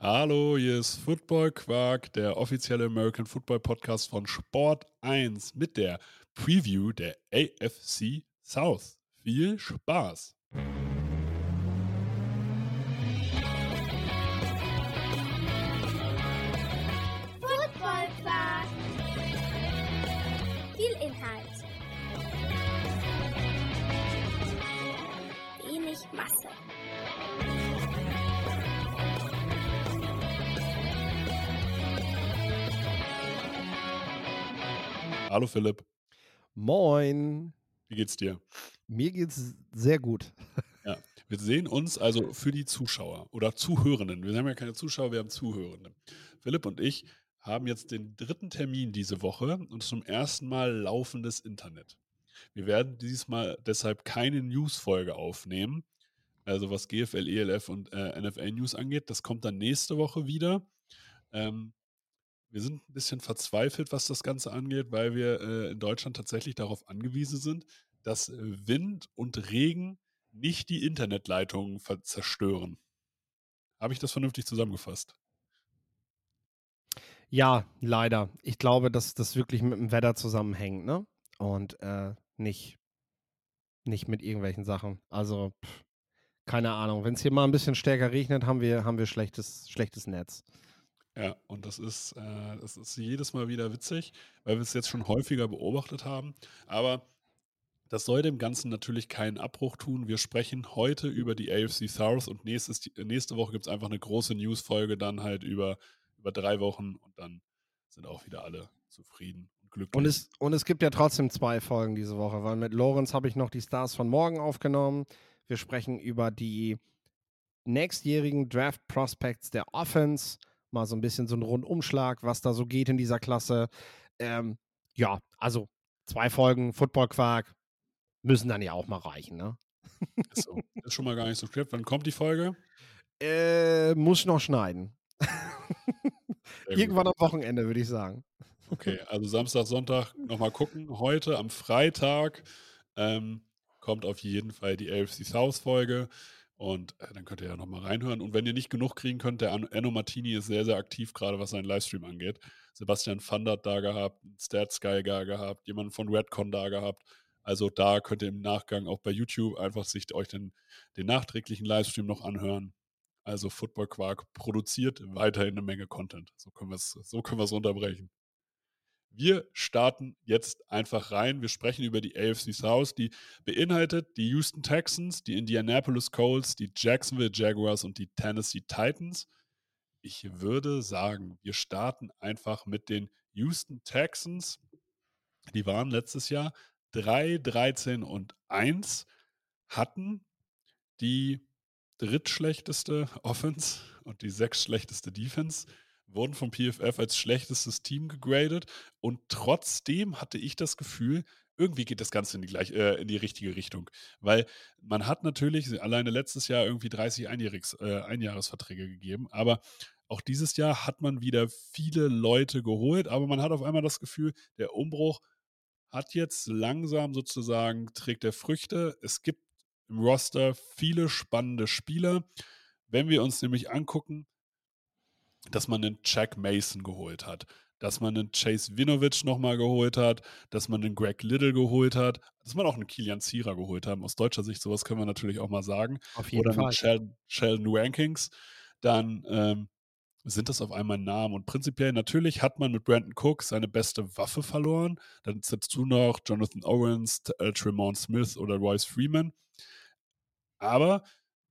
Hallo, hier ist Football Quark, der offizielle American Football Podcast von Sport 1 mit der Preview der AFC South. Viel Spaß! Hallo Philipp, Moin. wie geht's dir? Mir geht's sehr gut. Ja, wir sehen uns also für die Zuschauer oder Zuhörenden. Wir haben ja keine Zuschauer, wir haben Zuhörende. Philipp und ich haben jetzt den dritten Termin diese Woche und zum ersten Mal laufendes Internet. Wir werden dieses Mal deshalb keine News-Folge aufnehmen, also was GFL, ELF und äh, NFL News angeht. Das kommt dann nächste Woche wieder. Ähm, wir sind ein bisschen verzweifelt, was das Ganze angeht, weil wir äh, in Deutschland tatsächlich darauf angewiesen sind, dass äh, Wind und Regen nicht die Internetleitungen zerstören. Habe ich das vernünftig zusammengefasst? Ja, leider. Ich glaube, dass das wirklich mit dem Wetter zusammenhängt, ne? Und äh, nicht, nicht mit irgendwelchen Sachen. Also, pff, keine Ahnung. Wenn es hier mal ein bisschen stärker regnet, haben wir, haben wir schlechtes, schlechtes Netz. Ja, und das ist, äh, das ist jedes Mal wieder witzig, weil wir es jetzt schon häufiger beobachtet haben. Aber das soll dem Ganzen natürlich keinen Abbruch tun. Wir sprechen heute über die AFC South und nächstes, nächste Woche gibt es einfach eine große News-Folge dann halt über, über drei Wochen und dann sind auch wieder alle zufrieden und glücklich. Und es, und es gibt ja trotzdem zwei Folgen diese Woche, weil mit Lorenz habe ich noch die Stars von morgen aufgenommen. Wir sprechen über die nächstjährigen Draft Prospects der Offense. Mal so ein bisschen so ein Rundumschlag, was da so geht in dieser Klasse. Ähm, ja, also zwei Folgen Football Quark müssen dann ja auch mal reichen, ne? ist, so. ist schon mal gar nicht so schwer. Wann kommt die Folge? Äh, muss noch schneiden. Irgendwann am Wochenende, würde ich sagen. Okay, also Samstag, Sonntag nochmal gucken. Heute am Freitag ähm, kommt auf jeden Fall die AFC South Folge und äh, dann könnt ihr ja nochmal reinhören. Und wenn ihr nicht genug kriegen könnt, der Enno Martini ist sehr, sehr aktiv, gerade was seinen Livestream angeht. Sebastian Vandert da gehabt, Stats Guy da gehabt, jemanden von Redcon da gehabt. Also da könnt ihr im Nachgang auch bei YouTube einfach sich euch den, den nachträglichen Livestream noch anhören. Also Football Quark produziert weiterhin eine Menge Content. So können wir es so können wir es unterbrechen. Wir starten jetzt einfach rein. Wir sprechen über die AFC South, die beinhaltet die Houston Texans, die Indianapolis Colts, die Jacksonville Jaguars und die Tennessee Titans. Ich würde sagen, wir starten einfach mit den Houston Texans. Die waren letztes Jahr 3, 13 und 1, hatten die drittschlechteste Offense und die sechstschlechteste Defense, wurden vom PFF als schlechtestes Team gegradet und trotzdem hatte ich das Gefühl, irgendwie geht das Ganze in die, gleich, äh, in die richtige Richtung. Weil man hat natürlich alleine letztes Jahr irgendwie 30 Einjährigs, äh, Einjahresverträge gegeben, aber auch dieses Jahr hat man wieder viele Leute geholt, aber man hat auf einmal das Gefühl, der Umbruch hat jetzt langsam sozusagen, trägt er Früchte. Es gibt im Roster viele spannende Spieler. Wenn wir uns nämlich angucken, dass man einen Jack Mason geholt hat, dass man einen Chase Winovich nochmal geholt hat, dass man einen Greg Little geholt hat, dass man auch einen Kilian Zierer geholt hat. Aus deutscher Sicht, sowas können wir natürlich auch mal sagen. Auf jeden Oder Fall. Sheldon, Sheldon Rankings. Dann ähm, sind das auf einmal Namen. Und prinzipiell natürlich hat man mit Brandon Cook seine beste Waffe verloren. Dann sitzt du noch Jonathan Owens, äh, Tremont Smith oder Royce Freeman. Aber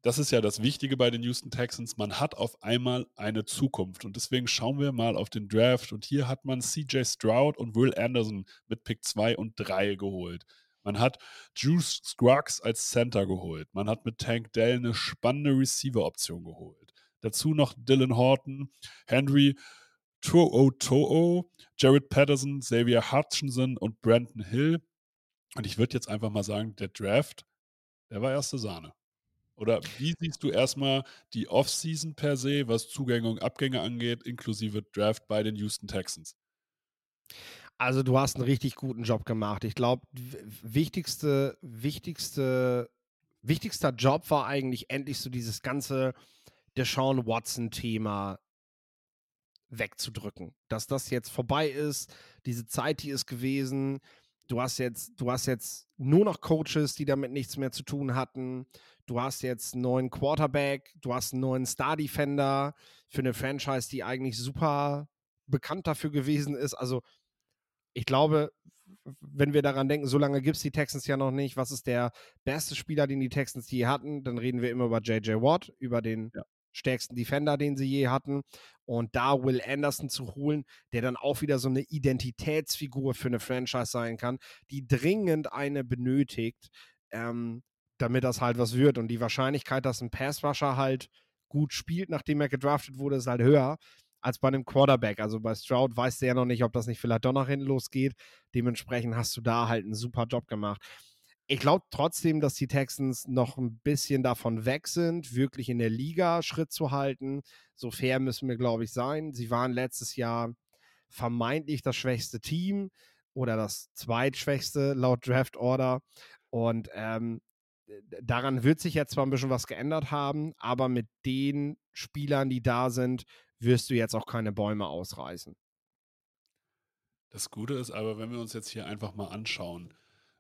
das ist ja das Wichtige bei den Houston Texans. Man hat auf einmal eine Zukunft. Und deswegen schauen wir mal auf den Draft. Und hier hat man CJ Stroud und Will Anderson mit Pick 2 und 3 geholt. Man hat Juice Scruggs als Center geholt. Man hat mit Tank Dell eine spannende Receiver-Option geholt. Dazu noch Dylan Horton, Henry To'o Jared Patterson, Xavier Hutchinson und Brandon Hill. Und ich würde jetzt einfach mal sagen, der Draft, der war erste Sahne. Oder wie siehst du erstmal die Offseason per se, was Zugänge und Abgänge angeht, inklusive Draft bei den Houston Texans? Also du hast einen richtig guten Job gemacht. Ich glaube, wichtigste, wichtigste, wichtigster Job war eigentlich endlich so dieses ganze Deshaun Watson-Thema wegzudrücken. Dass das jetzt vorbei ist, diese Zeit, die ist gewesen. Du hast jetzt, du hast jetzt nur noch Coaches, die damit nichts mehr zu tun hatten. Du hast jetzt einen neuen Quarterback, du hast einen neuen Star-Defender für eine Franchise, die eigentlich super bekannt dafür gewesen ist. Also, ich glaube, wenn wir daran denken, so lange gibt es die Texans ja noch nicht. Was ist der beste Spieler, den die Texans je hatten? Dann reden wir immer über JJ Watt, über den ja. Stärksten Defender, den sie je hatten. Und da Will Anderson zu holen, der dann auch wieder so eine Identitätsfigur für eine Franchise sein kann, die dringend eine benötigt, ähm, damit das halt was wird. Und die Wahrscheinlichkeit, dass ein Passrusher halt gut spielt, nachdem er gedraftet wurde, ist halt höher als bei einem Quarterback. Also bei Stroud weißt du ja noch nicht, ob das nicht vielleicht doch nach hinten losgeht. Dementsprechend hast du da halt einen super Job gemacht. Ich glaube trotzdem, dass die Texans noch ein bisschen davon weg sind, wirklich in der Liga Schritt zu halten. So fair müssen wir, glaube ich, sein. Sie waren letztes Jahr vermeintlich das schwächste Team oder das zweitschwächste laut Draft Order. Und ähm, daran wird sich jetzt zwar ein bisschen was geändert haben, aber mit den Spielern, die da sind, wirst du jetzt auch keine Bäume ausreißen. Das Gute ist aber, wenn wir uns jetzt hier einfach mal anschauen,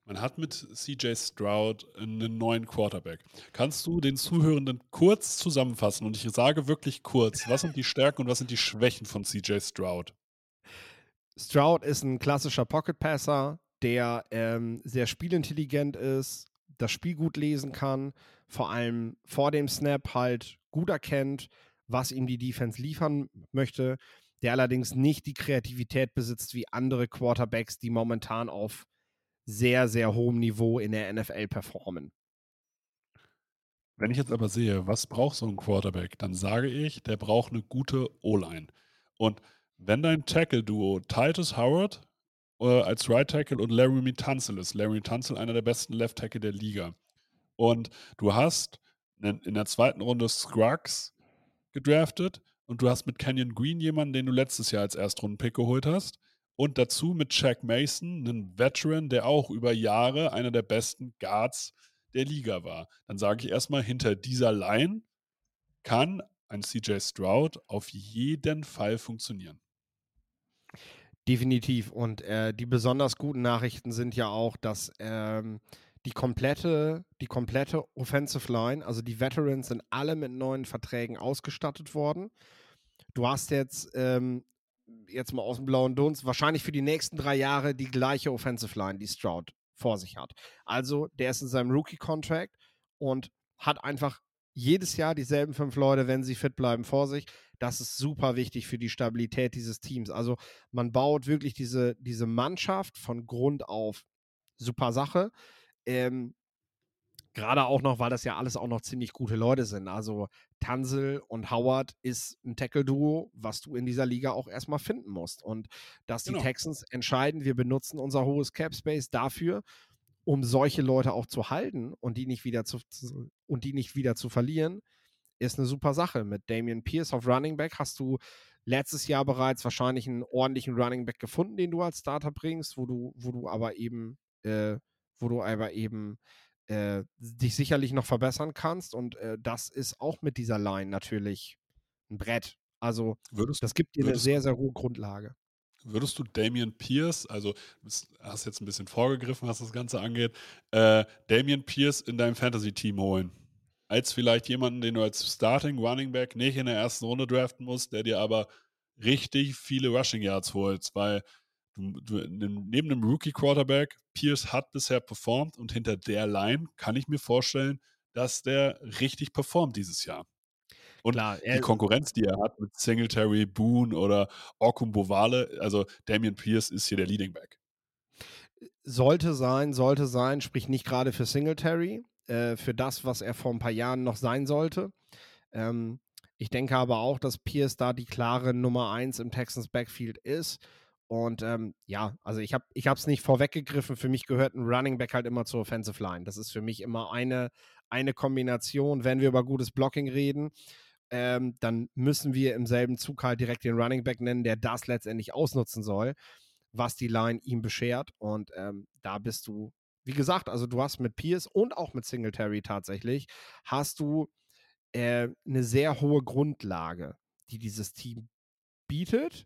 man hat mit CJ Stroud einen neuen Quarterback. Kannst du den Zuhörenden kurz zusammenfassen? Und ich sage wirklich kurz, was sind die Stärken und was sind die Schwächen von CJ Stroud? Stroud ist ein klassischer Pocket Passer, der ähm, sehr spielintelligent ist, das Spiel gut lesen kann, vor allem vor dem Snap halt gut erkennt, was ihm die Defense liefern möchte, der allerdings nicht die Kreativität besitzt wie andere Quarterbacks, die momentan auf sehr, sehr hohem Niveau in der NFL performen. Wenn ich jetzt aber sehe, was braucht so ein Quarterback, dann sage ich, der braucht eine gute O-Line. Und wenn dein Tackle-Duo Titus Howard äh, als Right Tackle und Larry Tunzel ist, Larry Tunzel einer der besten Left Tackle der Liga, und du hast in der zweiten Runde Scruggs, gedraftet und du hast mit Canyon Green jemanden, den du letztes Jahr als Erstrunden-Pick geholt hast. Und dazu mit Jack Mason, einen Veteran, der auch über Jahre einer der besten Guards der Liga war. Dann sage ich erstmal, hinter dieser Line kann ein CJ Stroud auf jeden Fall funktionieren. Definitiv. Und äh, die besonders guten Nachrichten sind ja auch, dass ähm, die komplette, die komplette Offensive Line, also die Veterans sind alle mit neuen Verträgen ausgestattet worden. Du hast jetzt, ähm, jetzt mal aus dem blauen Dunst, wahrscheinlich für die nächsten drei Jahre die gleiche Offensive Line, die Stroud vor sich hat. Also, der ist in seinem Rookie-Contract und hat einfach jedes Jahr dieselben fünf Leute, wenn sie fit bleiben, vor sich. Das ist super wichtig für die Stabilität dieses Teams. Also man baut wirklich diese, diese Mannschaft von Grund auf. Super Sache. Ähm, Gerade auch noch, weil das ja alles auch noch ziemlich gute Leute sind. Also Tansel und Howard ist ein Tackle-Duo, was du in dieser Liga auch erstmal finden musst. Und dass genau. die Texans entscheiden, wir benutzen unser hohes Cap-Space dafür, um solche Leute auch zu halten und die nicht wieder zu, und die nicht wieder zu verlieren, ist eine super Sache. Mit Damian Pierce auf Running Back hast du letztes Jahr bereits wahrscheinlich einen ordentlichen Running Back gefunden, den du als Starter bringst, wo du, wo du aber eben äh, wo du aber eben äh, dich sicherlich noch verbessern kannst. Und äh, das ist auch mit dieser Line natürlich ein Brett. Also würdest, das gibt dir eine sehr, sehr hohe Grundlage. Würdest du Damian Pierce, also du hast jetzt ein bisschen vorgegriffen, was das Ganze angeht, äh, Damian Pierce in deinem Fantasy-Team holen? Als vielleicht jemanden, den du als Starting Running Back nicht in der ersten Runde draften musst, der dir aber richtig viele Rushing Yards holt, weil Du, du, neben dem Rookie-Quarterback, Pierce hat bisher performt und hinter der Line kann ich mir vorstellen, dass der richtig performt dieses Jahr. Und Klar, die Konkurrenz, die er hat mit Singletary, Boone oder Orkum Bovale, also Damian Pierce ist hier der Leading Back. Sollte sein, sollte sein, sprich nicht gerade für Singletary, äh, für das, was er vor ein paar Jahren noch sein sollte. Ähm, ich denke aber auch, dass Pierce da die klare Nummer 1 im Texans Backfield ist. Und ähm, ja, also ich habe es nicht vorweggegriffen. Für mich gehört ein Running Back halt immer zur Offensive Line. Das ist für mich immer eine, eine Kombination. Wenn wir über gutes Blocking reden, ähm, dann müssen wir im selben Zug halt direkt den Running Back nennen, der das letztendlich ausnutzen soll, was die Line ihm beschert. Und ähm, da bist du, wie gesagt, also du hast mit Pierce und auch mit Singletary tatsächlich, hast du äh, eine sehr hohe Grundlage, die dieses Team bietet,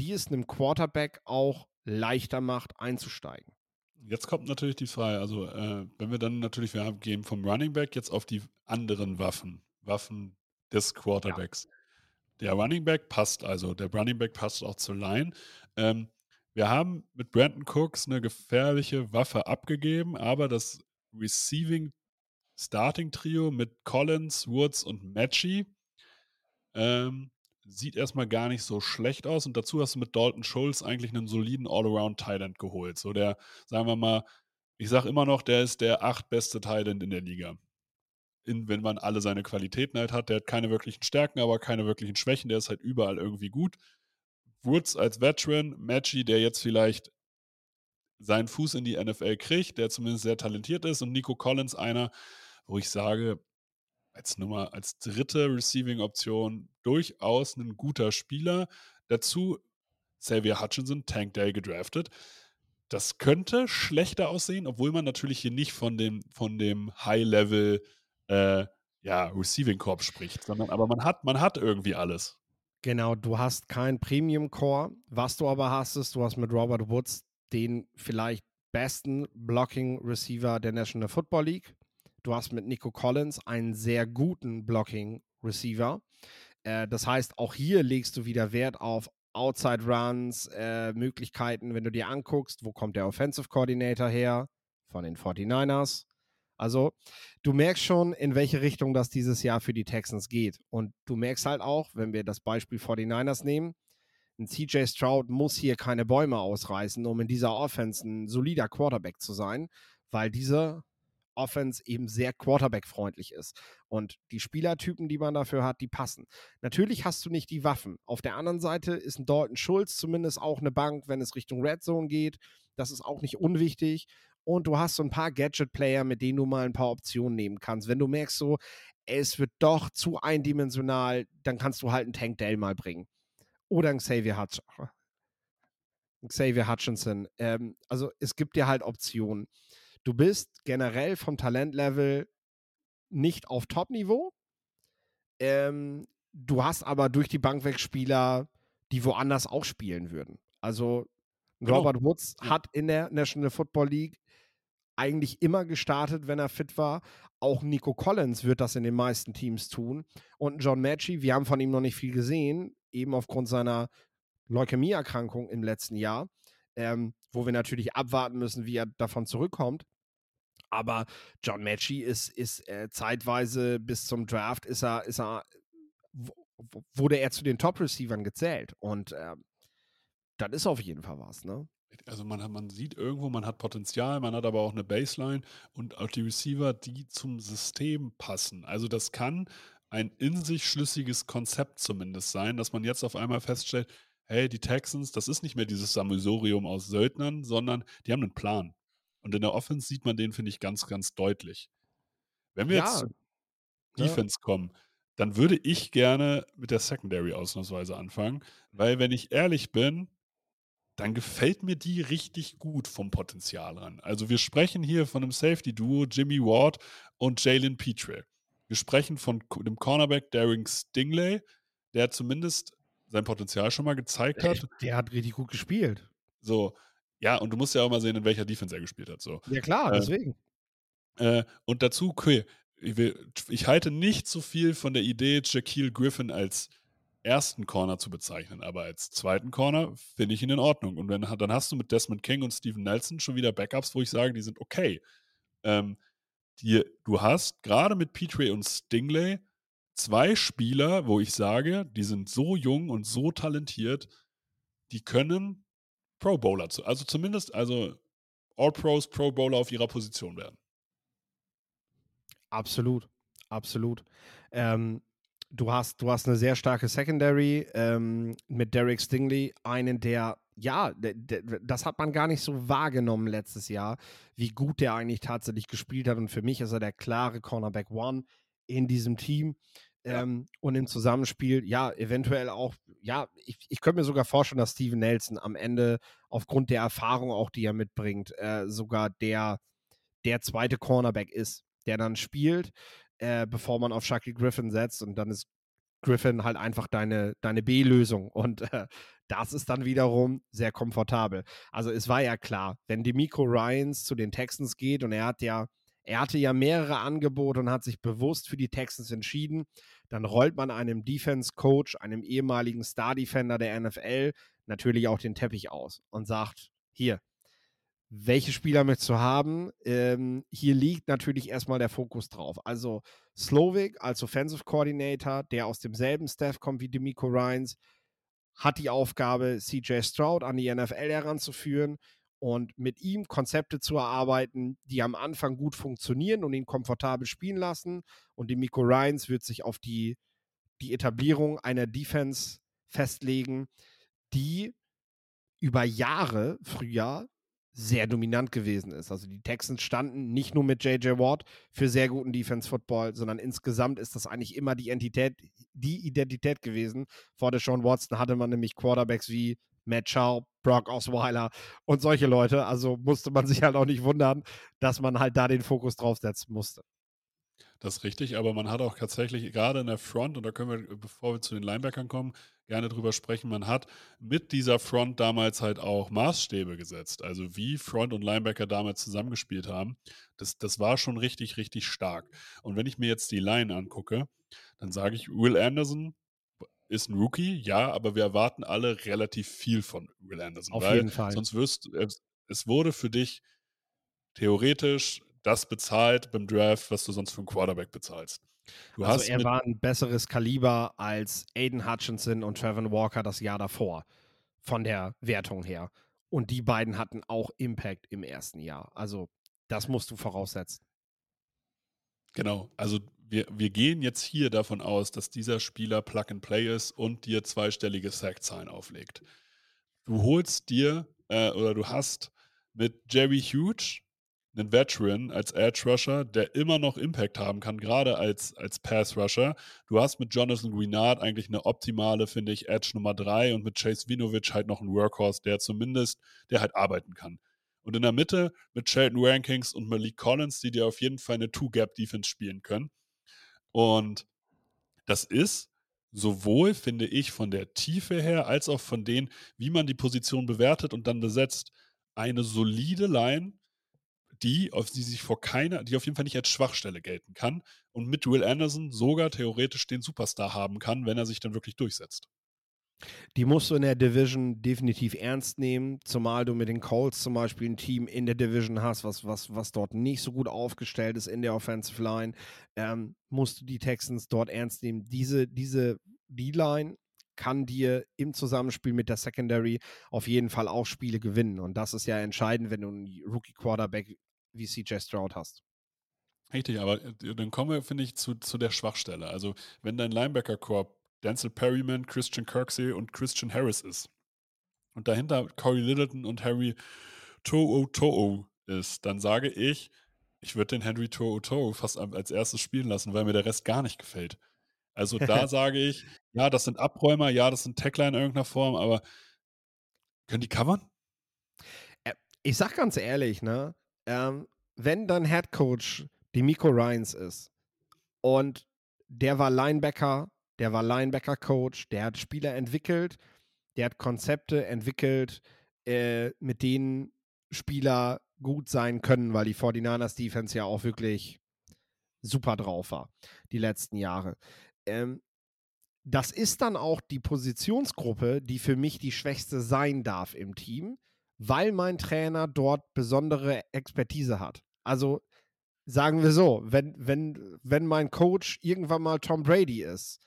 die es einem Quarterback auch leichter macht, einzusteigen. Jetzt kommt natürlich die Frage, also äh, wenn wir dann natürlich, wir gehen vom Running Back jetzt auf die anderen Waffen, Waffen des Quarterbacks. Der Running Back passt also, der Running Back passt auch zur Line. Ähm, wir haben mit Brandon Cooks eine gefährliche Waffe abgegeben, aber das Receiving Starting Trio mit Collins, Woods und Matchy ähm, sieht erstmal gar nicht so schlecht aus. Und dazu hast du mit Dalton Schulz eigentlich einen soliden All-Around-Thailand geholt. So der, sagen wir mal, ich sage immer noch, der ist der acht beste Thailand in der Liga. In, wenn man alle seine Qualitäten halt hat. Der hat keine wirklichen Stärken, aber keine wirklichen Schwächen. Der ist halt überall irgendwie gut. Woods als Veteran, Matchy, der jetzt vielleicht seinen Fuß in die NFL kriegt, der zumindest sehr talentiert ist, und Nico Collins einer, wo ich sage, als Nummer, als dritte Receiving-Option durchaus ein guter Spieler. Dazu Xavier Hutchinson, Tank Day gedraftet. Das könnte schlechter aussehen, obwohl man natürlich hier nicht von dem, von dem High-Level äh, ja, Receiving Corp spricht, sondern aber man hat, man hat irgendwie alles. Genau, du hast kein Premium Core. Was du aber hast, ist, du hast mit Robert Woods den vielleicht besten Blocking Receiver der National Football League. Du hast mit Nico Collins einen sehr guten Blocking Receiver. Äh, das heißt, auch hier legst du wieder Wert auf Outside Runs, äh, Möglichkeiten, wenn du dir anguckst, wo kommt der Offensive Coordinator her? Von den 49ers. Also, du merkst schon, in welche Richtung das dieses Jahr für die Texans geht. Und du merkst halt auch, wenn wir das Beispiel 49ers nehmen, ein CJ Stroud muss hier keine Bäume ausreißen, um in dieser Offense ein solider Quarterback zu sein, weil diese Offense eben sehr Quarterback-freundlich ist. Und die Spielertypen, die man dafür hat, die passen. Natürlich hast du nicht die Waffen. Auf der anderen Seite ist ein Dalton Schulz zumindest auch eine Bank, wenn es Richtung Red Zone geht. Das ist auch nicht unwichtig. Und du hast so ein paar Gadget-Player, mit denen du mal ein paar Optionen nehmen kannst. Wenn du merkst, so, es wird doch zu eindimensional, dann kannst du halt einen Tank Dell mal bringen. Oder einen Xavier, Hutch Xavier Hutchinson. Ähm, also es gibt dir halt Optionen du bist generell vom Talentlevel nicht auf Top-Niveau. Ähm, du hast aber durch die Bank weg Spieler, die woanders auch spielen würden. Also genau. Robert Woods hat in der National Football League eigentlich immer gestartet, wenn er fit war. Auch Nico Collins wird das in den meisten Teams tun. Und John Matchy, wir haben von ihm noch nicht viel gesehen, eben aufgrund seiner Leukämieerkrankung im letzten Jahr, ähm, wo wir natürlich abwarten müssen, wie er davon zurückkommt. Aber John Matchy ist, ist äh, zeitweise bis zum Draft ist er, ist er, wurde er zu den Top-Receivern gezählt. Und äh, das ist auf jeden Fall was, ne? Also man, man sieht irgendwo, man hat Potenzial, man hat aber auch eine Baseline und auch die Receiver, die zum System passen. Also das kann ein in sich schlüssiges Konzept zumindest sein, dass man jetzt auf einmal feststellt, hey, die Texans, das ist nicht mehr dieses Sammelsurium aus Söldnern, sondern die haben einen Plan. Und in der Offense sieht man den, finde ich, ganz, ganz deutlich. Wenn wir ja. jetzt zu Defense ja. kommen, dann würde ich gerne mit der Secondary ausnahmsweise anfangen, weil, wenn ich ehrlich bin, dann gefällt mir die richtig gut vom Potenzial an. Also wir sprechen hier von einem Safety-Duo, Jimmy Ward und Jalen Petre. Wir sprechen von dem Cornerback Daring Stingley, der zumindest sein Potenzial schon mal gezeigt hat. Der hat richtig gut gespielt. So, ja, und du musst ja auch mal sehen, in welcher Defense er gespielt hat. So. Ja, klar, äh, deswegen. Äh, und dazu, okay, ich, will, ich, halte nicht so viel von der Idee, Shaquille Griffin als ersten Corner zu bezeichnen, aber als zweiten Corner finde ich ihn in Ordnung. Und wenn, dann hast du mit Desmond King und Steven Nelson schon wieder Backups, wo ich sage, die sind okay. Ähm, die, du hast gerade mit Petrie und Stingley zwei Spieler, wo ich sage, die sind so jung und so talentiert, die können Pro Bowler zu, also zumindest, also All Pros, Pro Bowler auf ihrer Position werden. Absolut, absolut. Ähm, du hast, du hast eine sehr starke Secondary ähm, mit Derek Stingley, einen der, ja, das hat man gar nicht so wahrgenommen letztes Jahr, wie gut der eigentlich tatsächlich gespielt hat. Und für mich ist er der klare Cornerback One in diesem Team. Ähm, und im Zusammenspiel, ja, eventuell auch, ja, ich, ich könnte mir sogar vorstellen, dass Steven Nelson am Ende aufgrund der Erfahrung auch, die er mitbringt, äh, sogar der, der zweite Cornerback ist, der dann spielt. äh, bevor man auf Shaquille Griffin setzt und dann ist Griffin halt einfach deine, deine B-Lösung und äh, das ist dann wiederum sehr komfortabel. Also es war ja klar, wenn Demico Ryans zu den Texans geht und er hat ja, er hatte ja mehrere Angebote und hat sich bewusst für die Texans entschieden, dann rollt man einem Defense-Coach, einem ehemaligen Star-Defender der NFL, natürlich auch den Teppich aus und sagt, hier, welche Spieler möchtest du haben? Ähm, hier liegt natürlich erstmal der Fokus drauf. Also Slovik als Offensive Coordinator, der aus demselben Staff kommt wie Demico Ryans, hat die Aufgabe, CJ Stroud an die NFL heranzuführen und mit ihm Konzepte zu erarbeiten, die am Anfang gut funktionieren und ihn komfortabel spielen lassen. Und Demico Ryans wird sich auf die, die Etablierung einer Defense festlegen, die über Jahre früher sehr dominant gewesen ist. Also die Texans standen nicht nur mit JJ Watt für sehr guten Defense Football, sondern insgesamt ist das eigentlich immer die Identität, die Identität gewesen. Vor der Sean Watson hatte man nämlich Quarterbacks wie Matt Schaub, Brock Osweiler und solche Leute. Also musste man sich halt auch nicht wundern, dass man halt da den Fokus draufsetzen musste. Das ist richtig, aber man hat auch tatsächlich gerade in der Front, und da können wir, bevor wir zu den Linebackern kommen, gerne drüber sprechen, man hat mit dieser Front damals halt auch Maßstäbe gesetzt. Also wie Front und Linebacker damals zusammengespielt haben, das, das war schon richtig, richtig stark. Und wenn ich mir jetzt die Line angucke, dann sage ich, Will Anderson ist ein Rookie, ja, aber wir erwarten alle relativ viel von Will Anderson. Auf jeden Fall. Sonst wirst du, es wurde für dich theoretisch das bezahlt beim Draft, was du sonst für einen Quarterback bezahlst. Du also er war ein besseres Kaliber als Aiden Hutchinson und Trevor Walker das Jahr davor, von der Wertung her. Und die beiden hatten auch Impact im ersten Jahr. Also das musst du voraussetzen. Genau, also wir, wir gehen jetzt hier davon aus, dass dieser Spieler Plug and Play ist und dir zweistellige Sackzahlen auflegt. Du holst dir äh, oder du hast mit Jerry Hughes einen Veteran als Edge Rusher, der immer noch Impact haben kann, gerade als, als Pass Rusher. Du hast mit Jonathan Greenard eigentlich eine optimale, finde ich, Edge Nummer 3 und mit Chase Winovich halt noch einen Workhorse, der zumindest, der halt arbeiten kann. Und in der Mitte mit Shelton Rankings und Malik Collins, die dir auf jeden Fall eine Two-Gap-Defense spielen können. Und das ist sowohl, finde ich, von der Tiefe her, als auch von denen, wie man die Position bewertet und dann besetzt, eine solide Line, die, auf die sich vor keiner, die auf jeden Fall nicht als Schwachstelle gelten kann und mit Will Anderson sogar theoretisch den Superstar haben kann, wenn er sich dann wirklich durchsetzt. Die musst du in der Division definitiv ernst nehmen, zumal du mit den Colts zum Beispiel ein Team in der Division hast, was, was, was dort nicht so gut aufgestellt ist in der Offensive Line. Ähm, musst du die Texans dort ernst nehmen. Diese, diese D-Line kann dir im Zusammenspiel mit der Secondary auf jeden Fall auch Spiele gewinnen. Und das ist ja entscheidend, wenn du einen Rookie-Quarterback wie CJ Stroud hast. Richtig, aber äh, dann kommen wir, finde ich, zu, zu der Schwachstelle. Also, wenn dein Linebacker-Korb Denzel Perryman, Christian Kirksey und Christian Harris ist und dahinter Corey Littleton und Harry To'o To'o ist, dann sage ich, ich würde den Henry To'o To'o fast als erstes spielen lassen, weil mir der Rest gar nicht gefällt. Also da sage ich, ja, das sind Abräumer, ja, das sind Tackler in irgendeiner Form, aber können die covern? Ich sag ganz ehrlich, ne, ähm, wenn dein Head Coach Demico Ryans ist und der war Linebacker, der war Linebacker-Coach, der hat Spieler entwickelt, der hat Konzepte entwickelt, äh, mit denen Spieler gut sein können, weil die 49ers Defense ja auch wirklich super drauf war, die letzten Jahre. Ähm, das ist dann auch die Positionsgruppe, die für mich die schwächste sein darf im Team, weil mein Trainer dort besondere Expertise hat. Also sagen wir so, wenn, wenn, wenn mein Coach irgendwann mal Tom Brady ist,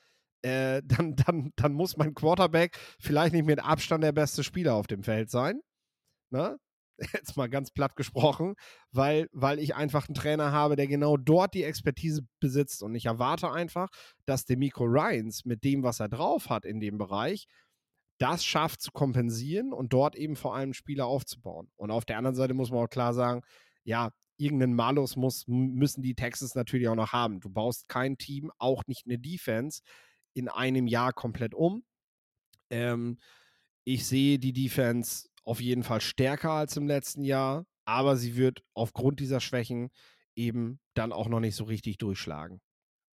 äh, dann, dann, dann muss mein Quarterback vielleicht nicht mit Abstand der beste Spieler auf dem Feld sein. Ne? Jetzt mal ganz platt gesprochen, weil, weil ich einfach einen Trainer habe, der genau dort die Expertise besitzt. Und ich erwarte einfach, dass Demico Ryans mit dem, was er drauf hat in dem Bereich, das schafft zu kompensieren und dort eben vor allem Spieler aufzubauen. Und auf der anderen Seite muss man auch klar sagen, ja, irgendeinen Malus muss, müssen die Texans natürlich auch noch haben. Du baust kein Team, auch nicht eine Defense, in einem Jahr komplett um. Ähm, ich sehe die Defense auf jeden Fall stärker als im letzten Jahr, aber sie wird aufgrund dieser Schwächen eben dann auch noch nicht so richtig durchschlagen.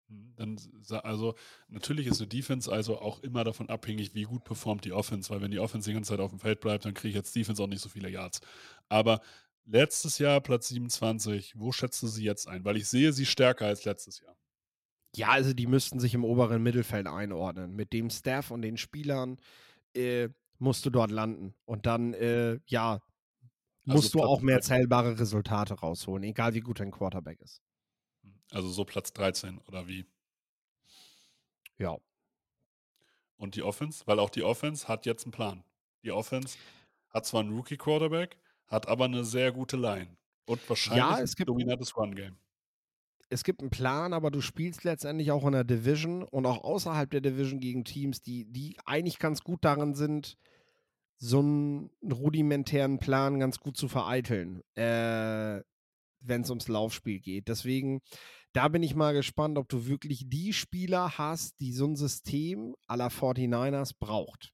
Hm, Dann, also natürlich ist eine Defense also auch immer davon abhängig, wie gut performt die Offense, weil wenn die Offense die ganze Zeit auf dem Feld bleibt, dann kriege ich jetzt Defense auch nicht so viele Yards. Aber letztes Jahr Platz 27, wo schätzt du sie jetzt ein? Weil ich sehe sie stärker als letztes Jahr. Ja, also die müssten sich im oberen Mittelfeld einordnen. Mit dem Staff und den Spielern äh, musst du dort landen. Und dann, äh, ja, Also musst du Platz auch mehr 13. zählbare Resultate rausholen, egal wie gut dein Quarterback ist. Also so Platz 13 oder wie? Ja. Und die Offense? Weil auch die Offense hat jetzt einen Plan. Die Offense hat zwar einen Rookie-Quarterback, hat aber eine sehr gute Line. Und wahrscheinlich es ein gibt- dominantes Run-Game. Es gibt einen Plan, aber du spielst letztendlich auch in der Division und auch außerhalb der Division gegen Teams, die, die eigentlich ganz gut darin sind, so einen rudimentären Plan ganz gut zu vereiteln, äh, wenn es ums Laufspiel geht. Deswegen, da bin ich mal gespannt, ob du wirklich die Spieler hast, die so ein System aller 49ers braucht.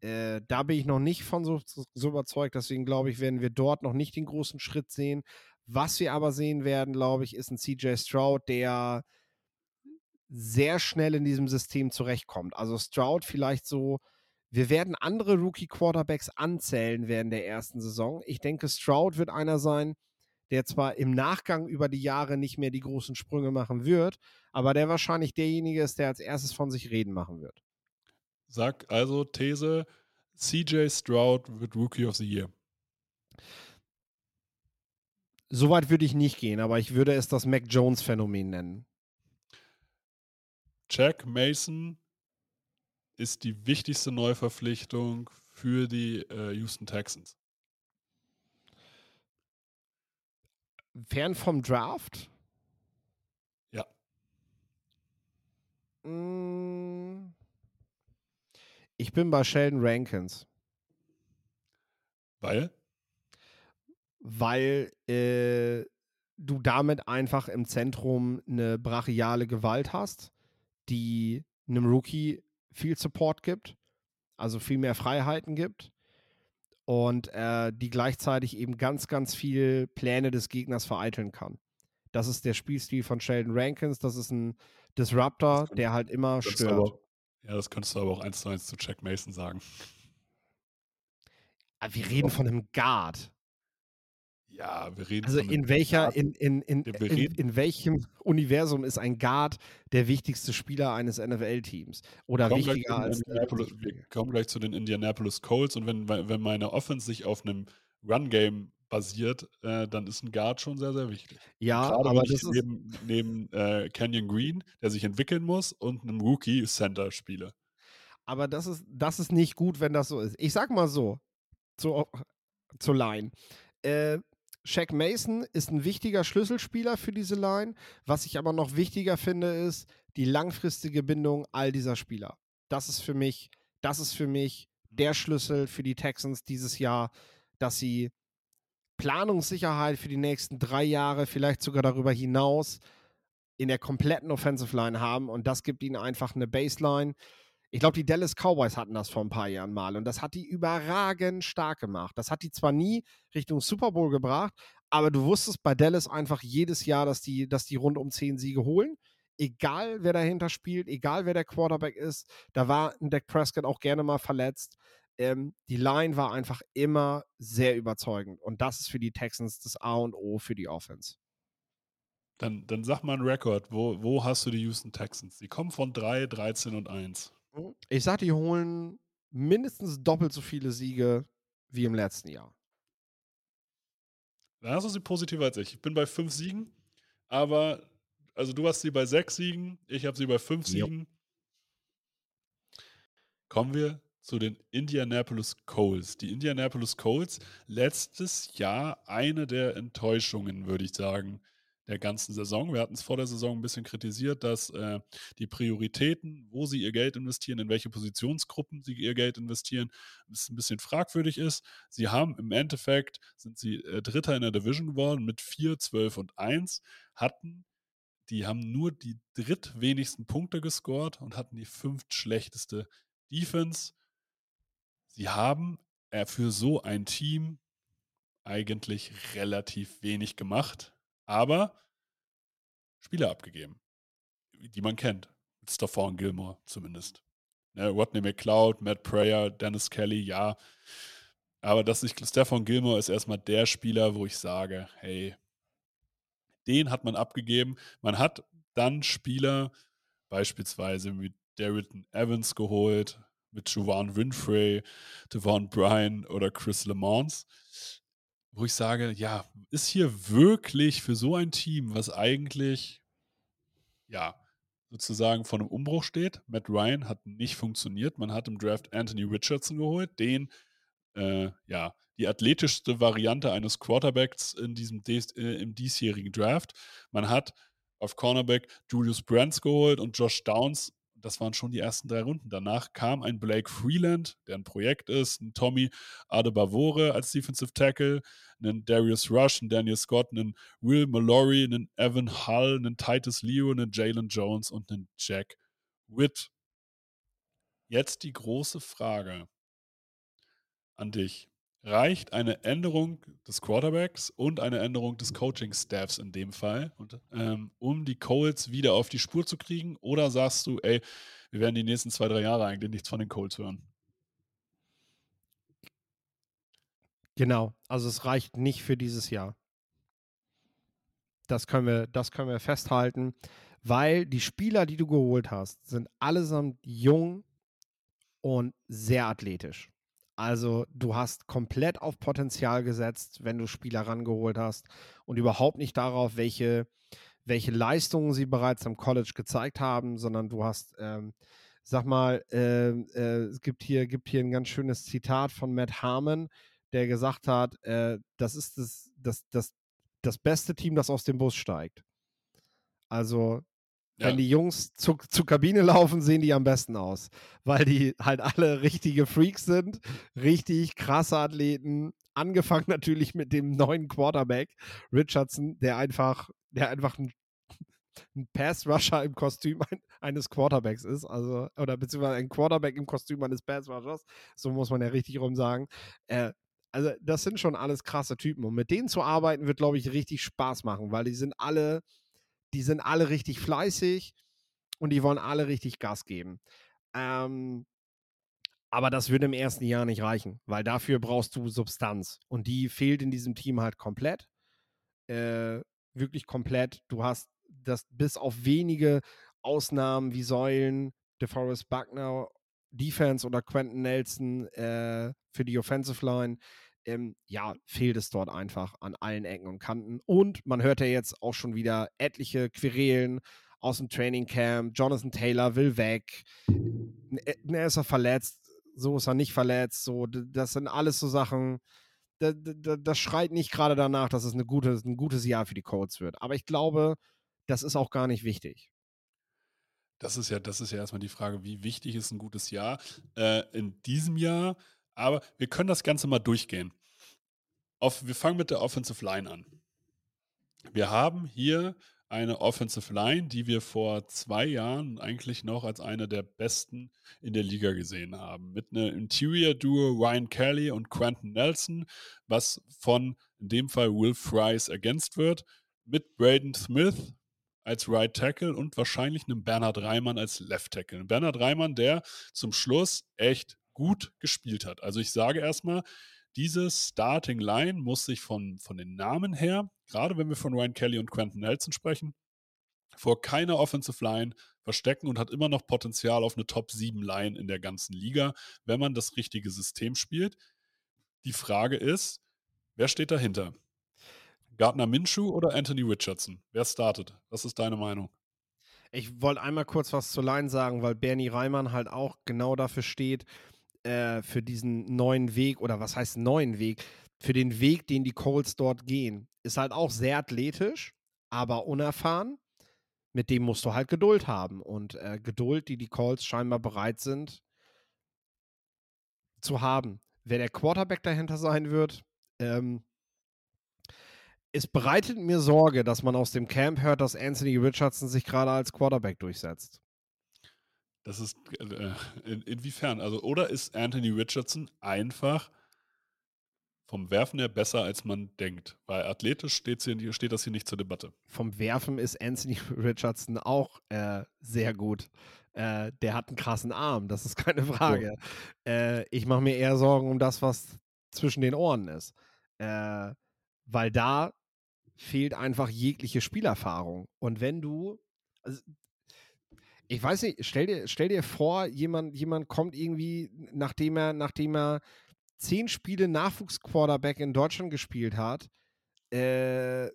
Äh, da bin ich noch nicht von so, so überzeugt, deswegen glaube ich, werden wir dort noch nicht den großen Schritt sehen. Was wir aber sehen werden, glaube ich, ist ein CJ Stroud, der sehr schnell in diesem System zurechtkommt. Also Stroud vielleicht so, wir werden andere Rookie-Quarterbacks anzählen während der ersten Saison. Ich denke, Stroud wird einer sein, der zwar im Nachgang über die Jahre nicht mehr die großen Sprünge machen wird, aber der wahrscheinlich derjenige ist, der als erstes von sich reden machen wird. Sag also These, CJ Stroud wird Rookie of the Year. Soweit würde ich nicht gehen, aber ich würde es das Mac Jones-Phänomen nennen. Jack Mason ist die wichtigste Neuverpflichtung für die äh, Houston Texans. Fern vom Draft? Ja. Mm. Ich bin bei Sheldon Rankins, Weil? Weil äh, du damit einfach im Zentrum eine brachiale Gewalt hast, die einem Rookie viel Support gibt, also viel mehr Freiheiten gibt und äh, die gleichzeitig eben ganz, ganz viel Pläne des Gegners vereiteln kann. Das ist der Spielstil von Sheldon Rankins. Das ist ein Disruptor, kann- der halt immer stört. aber, ja, das könntest du aber auch eins zu eins zu Jack Mason sagen. Aber wir reden von einem Guard. Ja, wir reden Also in welcher, in, in, in, in, welchem Universum ist ein Guard der wichtigste Spieler eines NFL-Teams? Oder wichtiger zu als wir kommen gleich zu den Indianapolis Colts und wenn, wenn meine Offense sich auf einem Run-Game basiert, äh, dann ist ein Guard schon sehr, sehr wichtig. Ja, Gerade aber das ist, neben, äh, Canyon Green, der sich entwickeln muss, und einem Rookie-Center spiele. aber das ist, das ist nicht gut, wenn das so ist. Ich sag mal so, zu, zur Line. Äh, Shaq Mason ist ein wichtiger Schlüsselspieler für diese Line. Was ich aber noch wichtiger finde, ist die langfristige Bindung all dieser Spieler. Das ist für mich, das ist für mich der Schlüssel für die Texans dieses Jahr, dass sie Planungssicherheit für die nächsten drei Jahre, vielleicht sogar darüber hinaus, in der kompletten Offensive Line haben. Und das gibt ihnen einfach eine Baseline. Ich glaube, die Dallas Cowboys hatten das vor ein paar Jahren mal und das hat die überragend stark gemacht. Das hat die zwar nie Richtung Super Bowl gebracht, aber du wusstest bei Dallas einfach jedes Jahr, dass die, dass die rund um zehn Siege holen. Egal, wer dahinter spielt, egal, wer der Quarterback ist. Da war ein Dak Prescott auch gerne mal verletzt. Ähm, die Line war einfach immer sehr überzeugend und das ist für die Texans das A und O für die Offense. Dann, dann sag mal einen Rekord. Wo, wo hast du die Houston Texans? Die kommen von 3, 13 und 1. Ich sag, die holen mindestens doppelt so viele Siege wie im letzten Jahr. Da hast du sie positiver als ich. Ich bin bei 5 Siegen, aber also du hast sie bei 6 Siegen, ich habe sie bei 5 Jo. Siegen. Kommen wir zu den Indianapolis Colts. Die Indianapolis Colts letztes Jahr eine der Enttäuschungen, würde ich sagen, der ganzen Saison. Wir hatten es vor der Saison ein bisschen kritisiert, dass äh, die Prioritäten, wo sie ihr Geld investieren, in welche Positionsgruppen sie ihr Geld investieren, es ein bisschen fragwürdig ist. Sie haben im Endeffekt, sind sie äh, Dritter in der Division geworden mit 4, 12 und 1, hatten, die haben nur die drittwenigsten Punkte gescored und hatten die fünftschlechteste Defense. Sie haben äh, für so ein Team eigentlich relativ wenig gemacht, aber Spieler abgegeben. die man kennt. Stephon Gilmore zumindest. Ne, Rodney McLeod, Matt Prayer, Dennis Kelly, ja. Aber dass ich, Stefan Gilmore ist erstmal der Spieler, wo ich sage, hey, den hat man abgegeben. Man hat dann Spieler, beispielsweise mit Darrington Evans geholt, mit Jovan Winfrey, Devon Bryan oder Chris LeMans, wo ich sage, ja, ist hier wirklich für so ein Team, was eigentlich, ja, sozusagen vor einem Umbruch steht. Matt Ryan hat nicht funktioniert. Man hat im Draft Anthony Richardson geholt, den, äh, ja, die athletischste Variante eines Quarterbacks in diesem äh, im diesjährigen Draft. Man hat auf Cornerback Julius Brands geholt und Josh Downs. Das waren schon die ersten drei Runden. Danach kam ein Blake Freeland, der ein Projekt ist, ein Tommy Adebavore als Defensive Tackle, einen Darius Rush, einen Daniel Scott, einen Will Mallory, einen Evan Hull, einen Titus Leo, einen Jalen Jones und einen Jack Witt. Jetzt die große Frage an dich. Reicht eine Änderung des Quarterbacks und eine Änderung des Coaching-Staffs in dem Fall, und, ähm, um die Colts wieder auf die Spur zu kriegen? Oder sagst du, ey, wir werden die nächsten zwei, drei Jahre eigentlich nichts von den Colts hören? Genau, also es reicht nicht für dieses Jahr. Das können wir, das können wir festhalten, weil die Spieler, die du geholt hast, sind allesamt jung und sehr athletisch. Also du hast komplett auf Potenzial gesetzt, wenn du Spieler rangeholt hast und überhaupt nicht darauf, welche, welche Leistungen sie bereits am College gezeigt haben, sondern du hast, ähm, sag mal, äh, äh, es gibt hier, gibt hier ein ganz schönes Zitat von Matt Harmon, der gesagt hat, äh, das ist das, das, das, das beste Team, das aus dem Bus steigt. Also, wenn ja. die Jungs zu, zur Kabine laufen, sehen die am besten aus, weil die halt alle richtige Freaks sind, richtig krasse Athleten. Angefangen natürlich mit dem neuen Quarterback Richardson, der einfach, der einfach ein ein Pass-Rusher im Kostüm ein, eines Quarterbacks ist, also, oder beziehungsweise ein Quarterback im Kostüm eines Pass-Rushers, so muss man ja richtig rum sagen. Äh, also das sind schon alles krasse Typen. Und mit denen zu arbeiten, wird, glaube ich, richtig Spaß machen, weil die sind alle, die sind alle richtig fleißig und die wollen alle richtig Gas geben. Ähm, aber das würde im ersten Jahr nicht reichen, weil dafür brauchst du Substanz. Und die fehlt in diesem Team halt komplett. Äh, wirklich komplett. Du hast das bis auf wenige Ausnahmen wie Säulen, DeForest Buckner Defense oder Quentin Nelson äh, für die Offensive Line, ähm, ja, fehlt es dort einfach an allen Ecken und Kanten. Und man hört ja jetzt auch schon wieder etliche Querelen aus dem Training Camp. Jonathan Taylor will weg. Er ist er verletzt, so ist er nicht verletzt. So, das sind alles so Sachen. Das, das, das schreit nicht gerade danach, dass es eine gute, ein gutes Jahr für die Colts wird. Aber ich glaube, das ist auch gar nicht wichtig. Das ist ja, das ist ja erstmal die Frage, wie wichtig ist ein gutes Jahr äh, in diesem Jahr. Aber wir können das Ganze mal durchgehen. Auf, wir fangen mit der Offensive Line an. Wir haben hier eine Offensive Line, die wir vor zwei Jahren eigentlich noch als eine der besten in der Liga gesehen haben. Mit einer Interior Duo Ryan Kelly und Quentin Nelson, was von in dem Fall Will Fries ergänzt wird, mit Braden Smith, als Right Tackle und wahrscheinlich einem Bernhard Reimann als Left Tackle. Bernhard Reimann, der zum Schluss echt gut gespielt hat. Also ich sage erstmal, diese Starting Line muss sich von, von den Namen her, gerade wenn wir von Ryan Kelly und Quentin Nelson sprechen, vor keiner Offensive Line verstecken und hat immer noch Potenzial auf eine Top 7 Line in der ganzen Liga, wenn man das richtige System spielt. Die Frage ist, wer steht dahinter? Gardner Minshew oder Anthony Richardson? Wer startet? Was ist deine Meinung? Ich wollte einmal kurz was zu Line sagen, weil Bernie Reimann halt auch genau dafür steht, äh, für diesen neuen Weg, oder was heißt neuen Weg? Für den Weg, den die Colts dort gehen. Ist halt auch sehr athletisch, aber unerfahren. Mit dem musst du halt Geduld haben. Und äh, Geduld, die die Colts scheinbar bereit sind zu haben. Wer der Quarterback dahinter sein wird, ähm, es bereitet mir Sorge, dass man aus dem Camp hört, dass Anthony Richardson sich gerade als Quarterback durchsetzt. Das ist äh, in, inwiefern? Also, oder ist Anthony Richardson einfach vom Werfen her besser, als man denkt. Weil athletisch steht, hier, steht das hier nicht zur Debatte. Vom Werfen ist Anthony Richardson auch äh, sehr gut. Äh, der hat einen krassen Arm, das ist keine Frage. Oh. Äh, ich mache mir eher Sorgen um das, was zwischen den Ohren ist. Äh, weil da fehlt einfach jegliche Spielerfahrung. Und wenn du, also, ich weiß nicht, stell dir, stell dir vor, jemand, jemand kommt irgendwie, nachdem er, nachdem er zehn Spiele Nachwuchsquarterback in Deutschland gespielt hat, äh,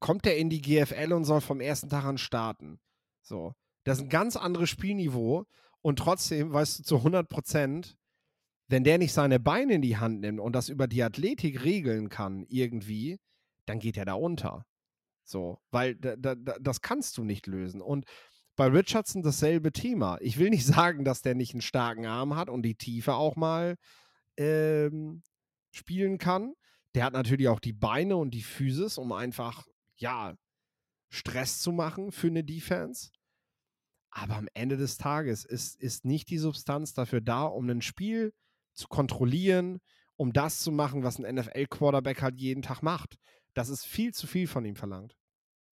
kommt er in die GFL und soll vom ersten Tag an starten. So. Das ist ein ganz anderes Spielniveau und trotzdem weißt du zu 100 Prozent, wenn der nicht seine Beine in die Hand nimmt und das über die Athletik regeln kann, irgendwie, dann geht er da unter. So, weil da, da, das kannst du nicht lösen. Und bei Richardson dasselbe Thema. Ich will nicht sagen, dass der nicht einen starken Arm hat und die Tiefe auch mal ähm, spielen kann. Der hat natürlich auch die Beine und die Physis, um einfach, ja, Stress zu machen für eine Defense. Aber am Ende des Tages ist, ist nicht die Substanz dafür da, um ein Spiel zu kontrollieren, um das zu machen, was ein NFL-Quarterback halt jeden Tag macht. Das ist viel zu viel von ihm verlangt.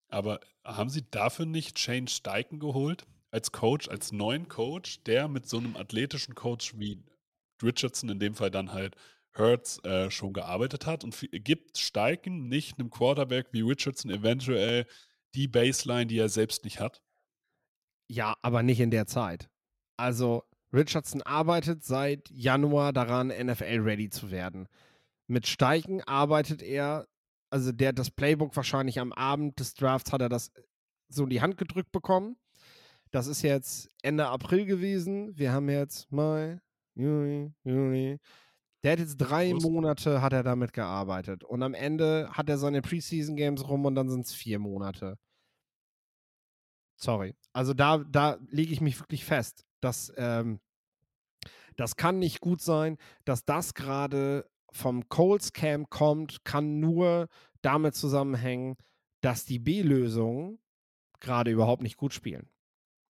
Aber haben Sie dafür nicht Shane Steichen geholt? Als Coach, als neuen Coach, der mit so einem athletischen Coach wie Richardson, in dem Fall dann halt Hurts, äh, schon gearbeitet hat? Und gibt Steichen nicht einem Quarterback wie Richardson eventuell die Baseline, die er selbst nicht hat? Ja, aber nicht in der Zeit. Also, Richardson arbeitet seit Januar daran, NFL-ready zu werden. Mit Steichen arbeitet er also der das Playbook wahrscheinlich am Abend des Drafts hat er das so in die Hand gedrückt bekommen. Das ist jetzt Ende April gewesen. Wir haben jetzt Mai, Juni, Juni. Der hat jetzt drei. Monate hat er damit gearbeitet. Und am Ende hat er seine Preseason Games rum und dann sind es vier Monate. Sorry. Also da, da lege ich mich wirklich fest, dass ähm, das kann nicht gut sein, dass das gerade vom Coles Camp kommt, kann nur damit zusammenhängen, dass die B-Lösungen gerade überhaupt nicht gut spielen.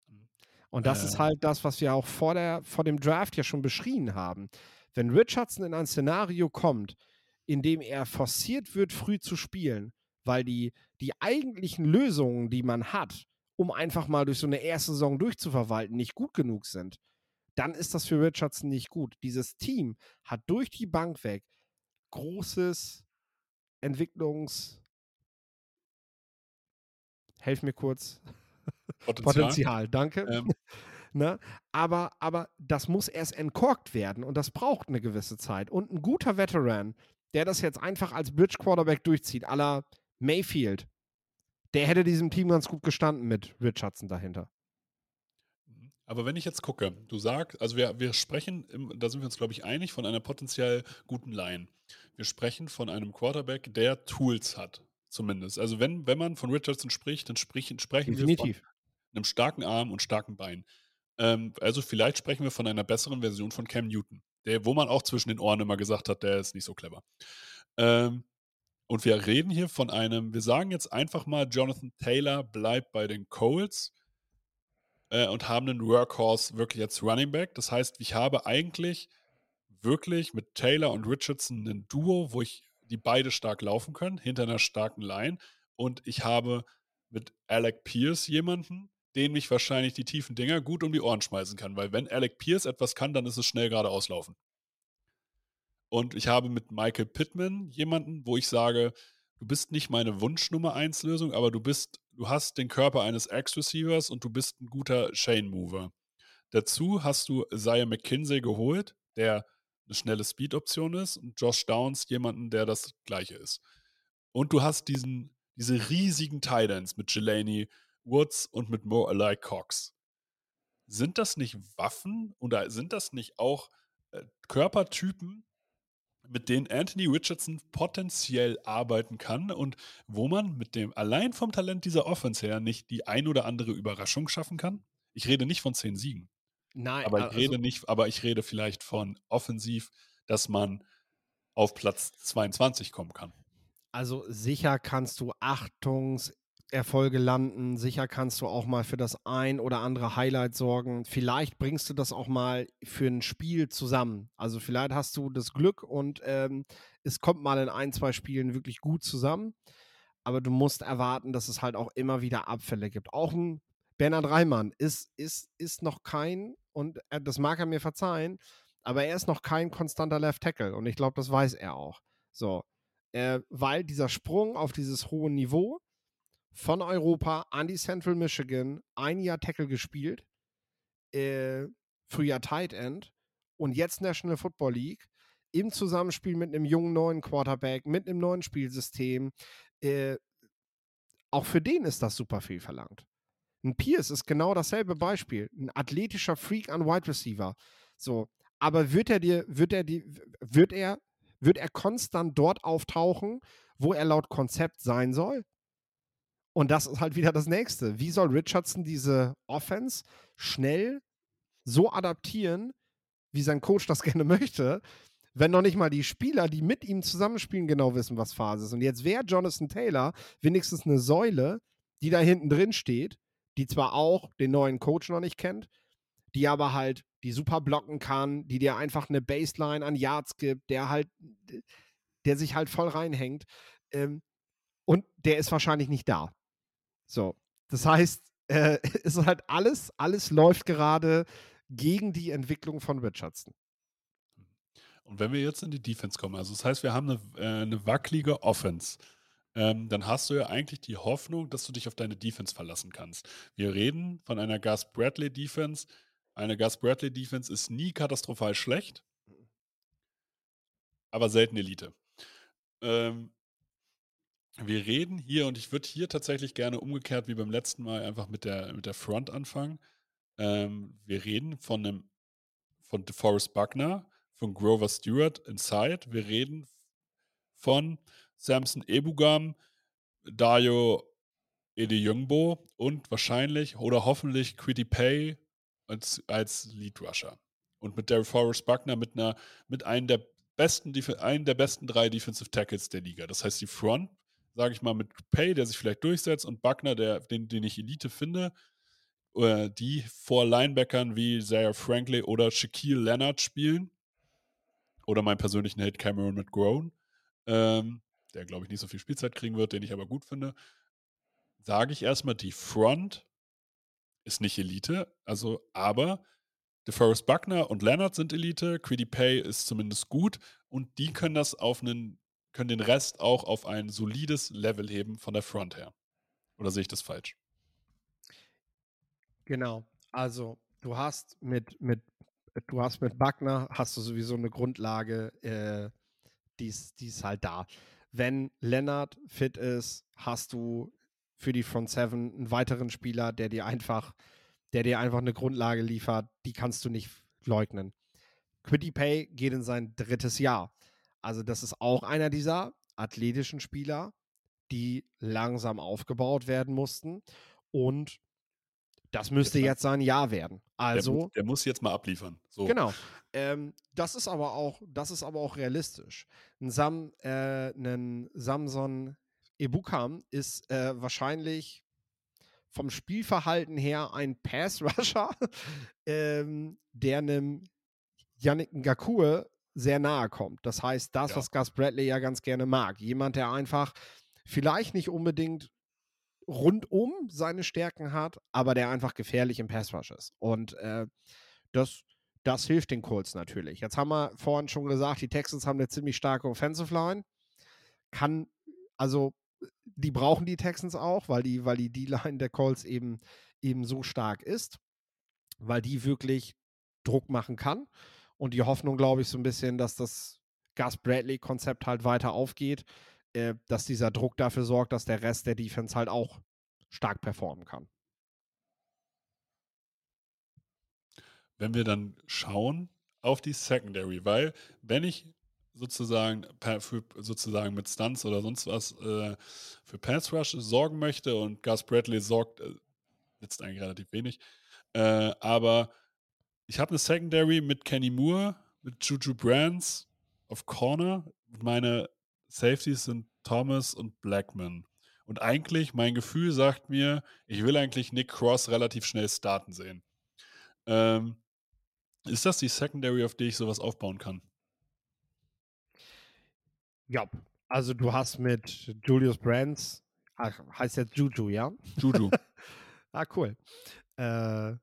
Mhm. Und das äh. ist halt das, was wir auch vor, der, vor dem Draft ja schon beschrieben haben. Wenn Richardson in ein Szenario kommt, in dem er forciert wird, früh zu spielen, weil die, die eigentlichen Lösungen, die man hat, um einfach mal durch so eine erste Saison durchzuverwalten, nicht gut genug sind, dann ist das für Richardson nicht gut. Dieses Team hat durch die Bank weg großes Entwicklungs. Helf mir kurz. Potenzial, Potenzial danke. Ähm. ne? aber, aber das muss erst entkorkt werden und das braucht eine gewisse Zeit. Und ein guter Veteran, der das jetzt einfach als Bridge Quarterback durchzieht, la Mayfield, der hätte diesem Team ganz gut gestanden mit Richardson dahinter. Aber wenn ich jetzt gucke, du sagst, also wir, wir sprechen, im, da sind wir uns, glaube ich, einig, von einer potenziell guten Line. Wir sprechen von einem Quarterback, der Tools hat, zumindest. Also wenn, wenn man von Richardson spricht, dann sprechen, sprechen wir von einem starken Arm und starken Bein. Ähm, also vielleicht sprechen wir von einer besseren Version von Cam Newton, der, wo man auch zwischen den Ohren immer gesagt hat, der ist nicht so clever. Ähm, und wir reden hier von einem, wir sagen jetzt einfach mal, Jonathan Taylor bleibt bei den Colts äh, und haben einen Workhorse wirklich als Running Back. Das heißt, ich habe eigentlich wirklich mit Taylor und Richardson ein Duo, wo ich die beide stark laufen können, hinter einer starken Line. Und ich habe mit Alec Pierce jemanden, den mich wahrscheinlich die tiefen Dinger gut um die Ohren schmeißen kann. Weil wenn Alec Pierce etwas kann, dann ist es schnell geradeaus laufen. Und ich habe mit Michael Pittman jemanden, wo ich sage, du bist nicht meine Wunsch-Nummer 1 Lösung, aber du bist, du hast den Körper eines Ex-Receivers und du bist ein guter Chain-Mover. Dazu hast du Isaiah McKinsey geholt, der eine schnelle Speed-Option ist und Josh Downs jemanden, der das gleiche ist. Und du hast diesen, diese riesigen Titans mit Jelani Woods und mit More Alike Cox. Sind das nicht Waffen oder sind das nicht auch äh, Körpertypen, mit denen Anthony Richardson potenziell arbeiten kann und wo man mit dem allein vom Talent dieser Offense her nicht die ein oder andere Überraschung schaffen kann? Ich rede nicht von zehn Siegen. Nein, aber ich also, rede nicht, aber ich rede vielleicht von offensiv, dass man auf Platz 22 kommen kann. Also sicher kannst du Achtungs Erfolge landen. Sicher kannst du auch mal für das ein oder andere Highlight sorgen. Vielleicht bringst du das auch mal für ein Spiel zusammen. Also vielleicht hast du das Glück und ähm, es kommt mal in ein, zwei Spielen wirklich gut zusammen. Aber du musst erwarten, dass es halt auch immer wieder Abfälle gibt. Auch ein Bernhard Reimann ist, ist, ist noch kein, und er, das mag er mir verzeihen, aber er ist noch kein konstanter Left Tackle. Und ich glaube, das weiß er auch. So. Äh, weil dieser Sprung auf dieses hohe Niveau, von Europa an die Central Michigan, ein Jahr Tackle gespielt, äh, Frühjahr Tight End und jetzt National Football League im Zusammenspiel mit einem jungen neuen Quarterback, mit einem neuen Spielsystem. Äh, auch für den ist das super viel verlangt. Ein Pierce ist genau dasselbe Beispiel. Ein athletischer Freak an Wide Receiver. So. Aber wird er dir, wird er die, wird er, wird er konstant dort auftauchen, wo er laut Konzept sein soll? Und das ist halt wieder das nächste. Wie soll Richardson diese Offense schnell so adaptieren, wie sein Coach das gerne möchte, wenn noch nicht mal die Spieler, die mit ihm zusammenspielen, genau wissen, was Phase ist. Und jetzt wäre Jonathan Taylor wenigstens eine Säule, die da hinten drin steht, die zwar auch den neuen Coach noch nicht kennt, die aber halt die super blocken kann, die dir einfach eine Baseline an Yards gibt, der halt, der sich halt voll reinhängt. Ähm, und der ist wahrscheinlich nicht da. So. Das heißt, äh, es ist halt alles, alles läuft gerade gegen die Entwicklung von Richardson. Und wenn wir jetzt in die Defense kommen, also das heißt, wir haben eine, äh, eine wackelige Offense, ähm, dann hast du ja eigentlich die Hoffnung, dass du dich auf deine Defense verlassen kannst. Wir reden von einer Gus Bradley Defense. Eine Gus Bradley Defense ist nie katastrophal schlecht, aber selten Elite. Ähm, wir reden hier, und ich würde hier tatsächlich gerne umgekehrt wie beim letzten Mal einfach mit der, mit der Front anfangen. Ähm, wir reden von einem von DeForest Buckner, von Grover Stewart inside. Wir reden von Samson Ebugam, Dario Edeyungbo und wahrscheinlich oder hoffentlich Quiddy Pay als, als Lead Rusher. Und mit DeForest Buckner mit einer, mit einem der besten, einen der besten drei Defensive Tackles der Liga. Das heißt, die Front sage ich mal, mit Pay, der sich vielleicht durchsetzt, und Buckner, der, den, den ich Elite finde, äh, die vor Linebackern wie Zaire Franklin oder Shaquille Leonard spielen. Oder meinen persönlichen Hate Cameron McGrone, ähm, der, glaube ich, nicht so viel Spielzeit kriegen wird, den ich aber gut finde. Sage ich erstmal, die Front ist nicht Elite, also aber DeForest Buckner und Leonard sind Elite, Quiddy Pay ist zumindest gut und die können das auf einen können den Rest auch auf ein solides Level heben von der Front her. Oder sehe ich das falsch? Genau. Also, du hast mit, mit, du hast mit Buckner hast du sowieso eine Grundlage, äh, die ist halt da. Wenn Lennart fit ist, hast du für die Front Seven einen weiteren Spieler, der dir einfach, der dir einfach eine Grundlage liefert, die kannst du nicht leugnen. Quiddy Pay geht in sein drittes Jahr. Also das ist auch einer dieser athletischen Spieler, die langsam aufgebaut werden mussten. Und das müsste jetzt, sein Jahr werden. Also. Der, der muss jetzt mal abliefern. So. Genau. Ähm, das ist aber auch, das ist aber auch realistisch. Ein, Sam, äh, ein Samson Ebukam ist äh, wahrscheinlich vom Spielverhalten her ein Pass-Rusher, ähm, der einem Yannick Ngakue sehr nahe kommt. Das heißt, das, ja. was Gus Bradley ja ganz gerne mag. Jemand, der einfach vielleicht nicht unbedingt rundum seine Stärken hat, aber der einfach gefährlich im Pass Rush ist. Und äh, das, das hilft den Colts natürlich. Jetzt haben wir vorhin schon gesagt, die Texans haben eine ziemlich starke Offensive Line. Kann, also, die brauchen die Texans auch, weil die, weil die D-Line der Colts eben, eben so stark ist, weil die wirklich Druck machen kann. Und die Hoffnung, glaube ich, so ein bisschen, dass das Gus Bradley-Konzept halt weiter aufgeht, äh, dass dieser Druck dafür sorgt, dass der Rest der Defense halt auch stark performen kann. Wenn wir dann schauen auf die Secondary, weil wenn ich sozusagen für, sozusagen mit Stunts oder sonst was äh, für Pass Rush sorgen möchte und Gus Bradley sorgt äh, jetzt eigentlich relativ wenig, äh, aber ich habe eine Secondary mit Kenny Moore, mit Juju Brands auf Corner. Meine Safeties sind Thomas und Blackman. Und eigentlich, mein Gefühl sagt mir, ich will eigentlich Nick Cross relativ schnell starten sehen. Ähm, ist das die Secondary, auf die ich sowas aufbauen kann? Ja, also du hast mit Julius Brands, heißt jetzt Juju, ja? Juju. ah, cool. Äh,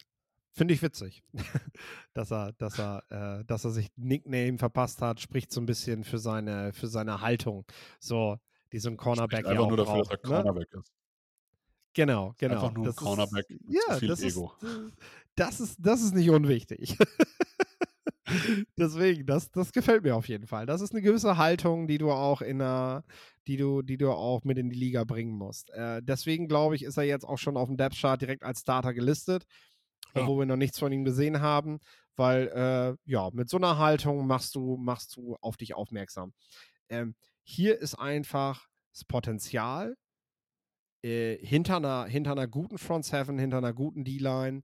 Finde ich witzig, dass er, dass er, äh, dass er sich Nickname verpasst hat, spricht so ein bisschen für seine, für seine Haltung. So, die so ein Cornerback ja nur auch dafür, dass er braucht, ne? Cornerback ist. Genau, Ist genau. Einfach nur ein Das ist- Cornerback mit ja, zu viel das Ego. Ist, das, ist, das ist nicht unwichtig. Deswegen, das, das gefällt mir auf jeden Fall. Das ist eine gewisse Haltung, die du auch in einer, die du, die du auch mit in die Liga bringen musst. Äh, deswegen glaube ich, ist er jetzt auch schon auf dem Depth Chart direkt als Starter gelistet, Ja. obwohl wir noch nichts von ihm gesehen haben, weil äh, ja, mit so einer Haltung machst du, machst du auf dich aufmerksam. Ähm, hier ist einfach das Potenzial äh, hinter, einer, hinter einer guten Front Seven, hinter einer guten D-Line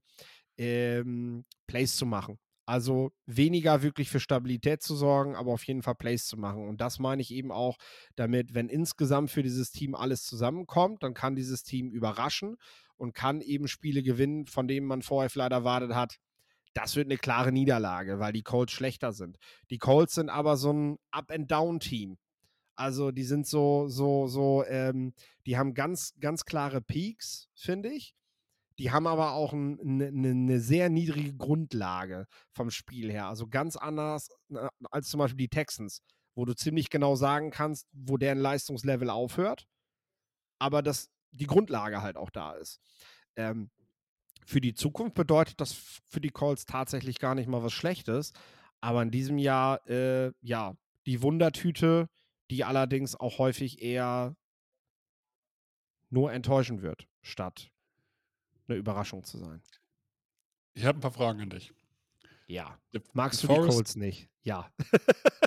ähm, Plays zu machen. Also weniger wirklich für Stabilität zu sorgen, aber auf jeden Fall Plays zu machen. Und das meine ich eben auch damit, wenn insgesamt für dieses Team alles zusammenkommt, dann kann dieses Team überraschen und kann eben Spiele gewinnen, von denen man vorher vielleicht erwartet hat, das wird eine klare Niederlage, weil die Colts schlechter sind. Die Colts sind aber so ein Up-and-Down-Team. Also die sind so, so, so, ähm, die haben ganz, ganz klare Peaks, finde ich. Die haben aber auch eine ne, ne sehr niedrige Grundlage vom Spiel her. Also ganz anders äh, als zum Beispiel die Texans, wo du ziemlich genau sagen kannst, wo deren Leistungslevel aufhört, aber dass die Grundlage halt auch da ist. Ähm, für die Zukunft bedeutet das für die Colts tatsächlich gar nicht mal was Schlechtes. Aber in diesem Jahr, äh, ja, die Wundertüte, die allerdings auch häufig eher nur enttäuschen wird, statt eine Überraschung zu sein. Ich habe ein paar Fragen an dich. Ja. Magst du die Colts nicht? Ja.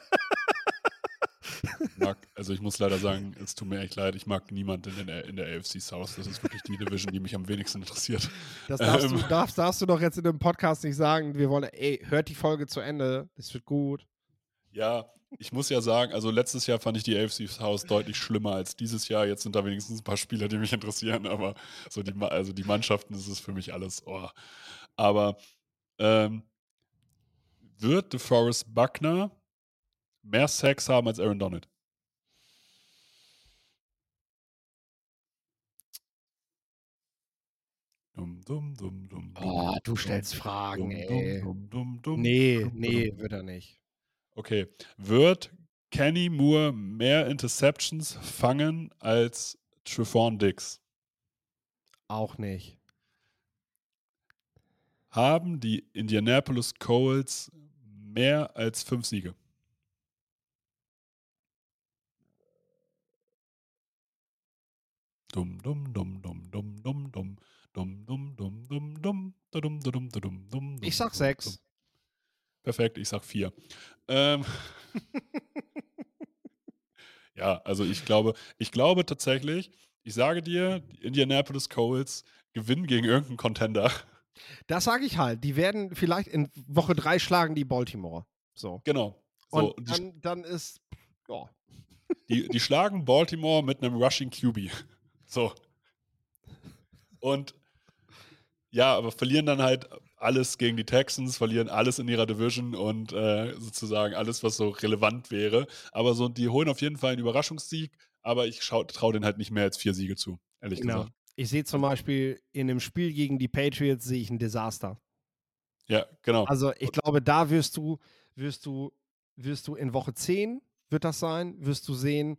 mag, also ich muss leider sagen, es tut mir echt leid, ich mag niemanden in der, in der AFC South. Das ist wirklich die Division, die mich am wenigsten interessiert. Das darfst, Ähm. du, darfst, darfst du doch jetzt in dem Podcast nicht sagen. Wir wollen, ey, hört die Folge zu Ende. Es wird gut. Ja, ich muss ja sagen, also letztes Jahr fand ich die AFC South deutlich schlimmer als dieses Jahr. Jetzt sind da wenigstens ein paar Spieler, die mich interessieren, aber so die, also die Mannschaften, das ist für mich alles. Oh. Aber ähm, wird DeForest Buckner mehr Sex haben als Aaron Donald? Dum, dum, dum, dum, Oh, du stellst Fragen, ey. Nee, nee, wird er nicht. Okay. Wird Kenny Moore mehr Interceptions fangen als Trevon Diggs? Auch nicht. Haben die Indianapolis Colts mehr als fünf Siege? Dum, dum, dum, dum, dum, dum, dum. Dum, dum, dum, dum, dum. Dum, dum, dum, dum, Ich dum, sag sechs. Perfekt, ich sag vier. Ähm, ja, also ich glaube, ich glaube tatsächlich, ich sage dir, die Indianapolis Colts gewinnen gegen irgendeinen Contender. Das sage ich halt. Die werden vielleicht in Woche drei schlagen die Baltimore. So. Genau. So, Und dann, dann ist, ja, die, die schlagen Baltimore mit einem Rushing QB. So. Und ja, aber verlieren dann halt alles gegen die Texans, verlieren alles in ihrer Division und äh, sozusagen alles, was so relevant wäre. Aber so, die holen auf jeden Fall einen Überraschungssieg, aber ich traue denen halt nicht mehr als vier Siege zu, ehrlich genau. gesagt. Ich sehe zum Beispiel in dem Spiel gegen die Patriots sehe ich ein Desaster. Ja, genau. Also ich glaube, da wirst du, wirst du, wirst du in Woche 10, wird das sein, wirst du sehen,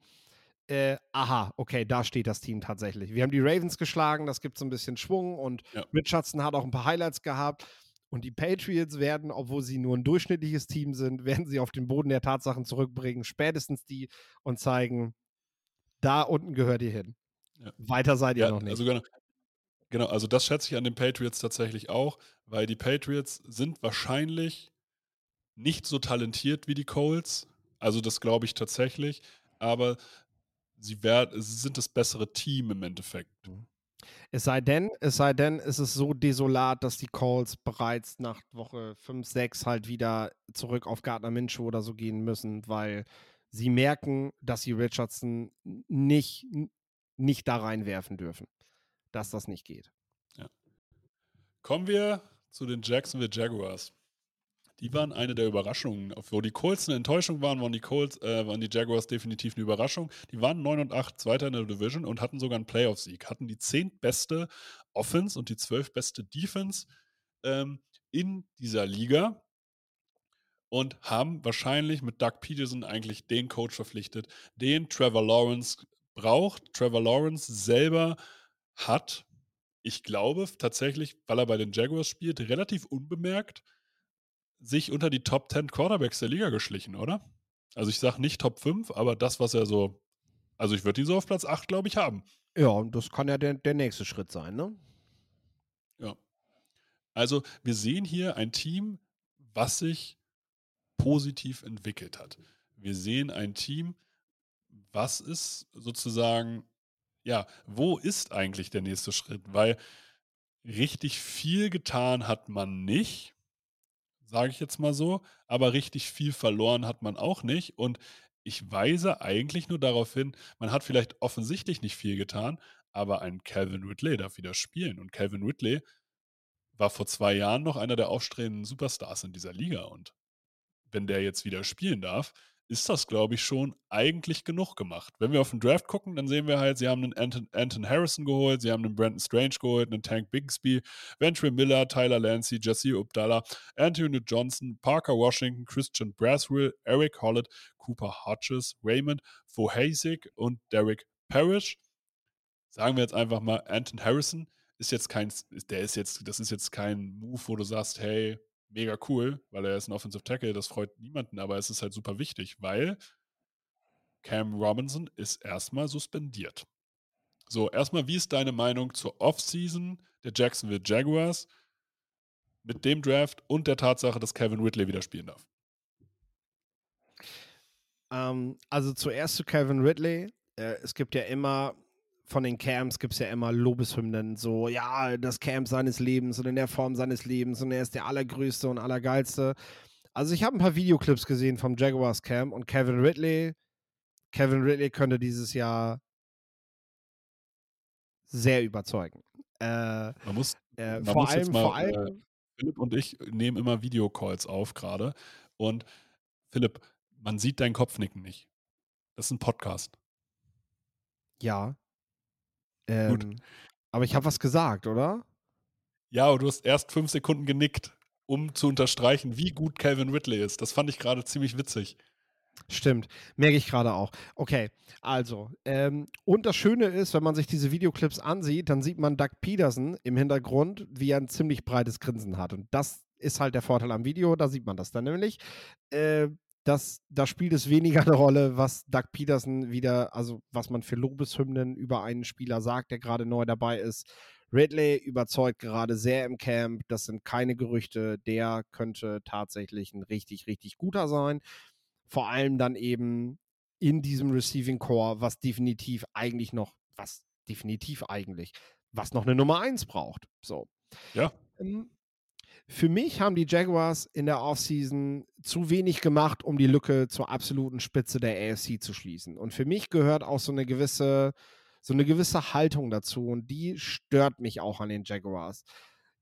äh, aha, okay, da steht das Team tatsächlich. Wir haben die Ravens geschlagen, das gibt so ein bisschen Schwung und Ja. Richardson hat auch ein paar Highlights gehabt. Und die Patriots werden, obwohl sie nur ein durchschnittliches Team sind, werden sie auf den Boden der Tatsachen zurückbringen, spätestens die und zeigen, da unten gehört ihr hin. Ja. Weiter seid ihr Ja, noch nicht. also genau, genau, also das schätze ich an den Patriots tatsächlich auch, weil die Patriots sind wahrscheinlich nicht so talentiert wie die Colts. Also das glaube ich tatsächlich, aber sie, werd, sie sind das bessere Team im Endeffekt. Es sei denn, es sei denn, es ist so desolat, dass die Calls bereits nach Woche 5, 6 halt wieder zurück auf Gardner Minshew oder so gehen müssen, weil sie merken, dass sie Richardson nicht nicht da reinwerfen dürfen, dass das nicht geht. Kommen wir zu den Jacksonville Jaguars. Die waren eine der Überraschungen. Wo die Colts eine Enttäuschung waren, waren die, Colts, äh, waren die Jaguars definitiv eine Überraschung. Die waren 9 und 8, Zweiter in der Division und hatten sogar einen Playoff-Sieg. Hatten die zehntbeste Offense und die zwölfbeste Defense ähm, in dieser Liga und haben wahrscheinlich mit Doug Peterson eigentlich den Coach verpflichtet, den Trevor Lawrence braucht. Trevor Lawrence selber hat, ich glaube tatsächlich, weil er bei den Jaguars spielt, relativ unbemerkt sich unter die Top 10 Quarterbacks der Liga geschlichen, oder? Also ich sage nicht Top 5, aber das, was er so, also ich würde ihn so auf Platz 8, glaube ich, haben. Ja, und das kann ja der, der nächste Schritt sein, ne? Ja. Also wir sehen hier ein Team, was sich positiv entwickelt hat. Wir sehen ein Team, was ist sozusagen, ja, wo ist eigentlich der nächste Schritt? Weil richtig viel getan hat man nicht sage ich jetzt mal so. Aber richtig viel verloren hat man auch nicht. Und ich weise eigentlich nur darauf hin, man hat vielleicht offensichtlich nicht viel getan, aber ein Calvin Ridley darf wieder spielen. Und Calvin Ridley war vor zwei Jahren noch einer der aufstrebenden Superstars in dieser Liga. Und wenn der jetzt wieder spielen darf, ist das, glaube ich, schon eigentlich genug gemacht. Wenn wir auf den Draft gucken, dann sehen wir halt, sie haben einen Anton, Anton Harrison geholt, sie haben einen Brandon Strange geholt, einen Tank Bigsby, Venture Miller, Tyler Lancey, Jesse Abdallah, Anthony Johnson, Parker Washington, Christian Braswell, Eric Hollett, Cooper Hodges, Raymond Vohasik und Derek Parrish. Sagen wir jetzt einfach mal, Anton Harrison ist jetzt kein, der ist jetzt, das ist jetzt kein Move, wo du sagst, hey, mega cool, weil er ist ein Offensive Tackle, das freut niemanden, aber es ist halt super wichtig, weil Cam Robinson ist erstmal suspendiert. So, erstmal, wie ist deine Meinung zur Offseason der Jacksonville Jaguars mit dem Draft und der Tatsache, dass Kevin Ridley wieder spielen darf? Ähm, also zuerst zu Kevin Ridley. Äh, es gibt ja immer von den Camps gibt es ja immer Lobeshymnen, so, ja, das Camp seines Lebens und in der Form seines Lebens und er ist der Allergrößte und Allergeilste. Also ich habe ein paar Videoclips gesehen vom Jaguars Camp und Kevin Ridley, Kevin Ridley könnte dieses Jahr sehr überzeugen. Äh, man muss, äh, man vor, muss allem, mal, vor allem, äh, Philipp und ich nehmen immer Videocalls auf gerade und Philipp, man sieht deinen Kopfnicken nicht. Das ist ein Podcast. Ja, ähm, aber ich habe was gesagt, oder? Ja, aber du hast erst fünf Sekunden genickt, um zu unterstreichen, wie gut Calvin Ridley ist. Das fand ich gerade ziemlich witzig. Stimmt, merke ich gerade auch. Okay, also, ähm, und das Schöne ist, wenn man sich diese Videoclips ansieht, dann sieht man Doug Peterson im Hintergrund, wie er ein ziemlich breites Grinsen hat. Und das ist halt der Vorteil am Video, da sieht man das dann nämlich. Äh, das, da spielt es weniger eine Rolle, was Doug Peterson wieder, also was man für Lobeshymnen über einen Spieler sagt, der gerade neu dabei ist. Ridley überzeugt gerade sehr im Camp. Das sind keine Gerüchte. Der könnte tatsächlich ein richtig, richtig guter sein. Vor allem dann eben in diesem Receiving Core, was definitiv eigentlich noch, was definitiv eigentlich, was noch eine Nummer 1 braucht. So. Ja. Ähm, für mich haben die Jaguars in der Offseason zu wenig gemacht, um die Lücke zur absoluten Spitze der AFC zu schließen. Und für mich gehört auch so eine gewisse, so eine gewisse Haltung dazu. Und die stört mich auch an den Jaguars.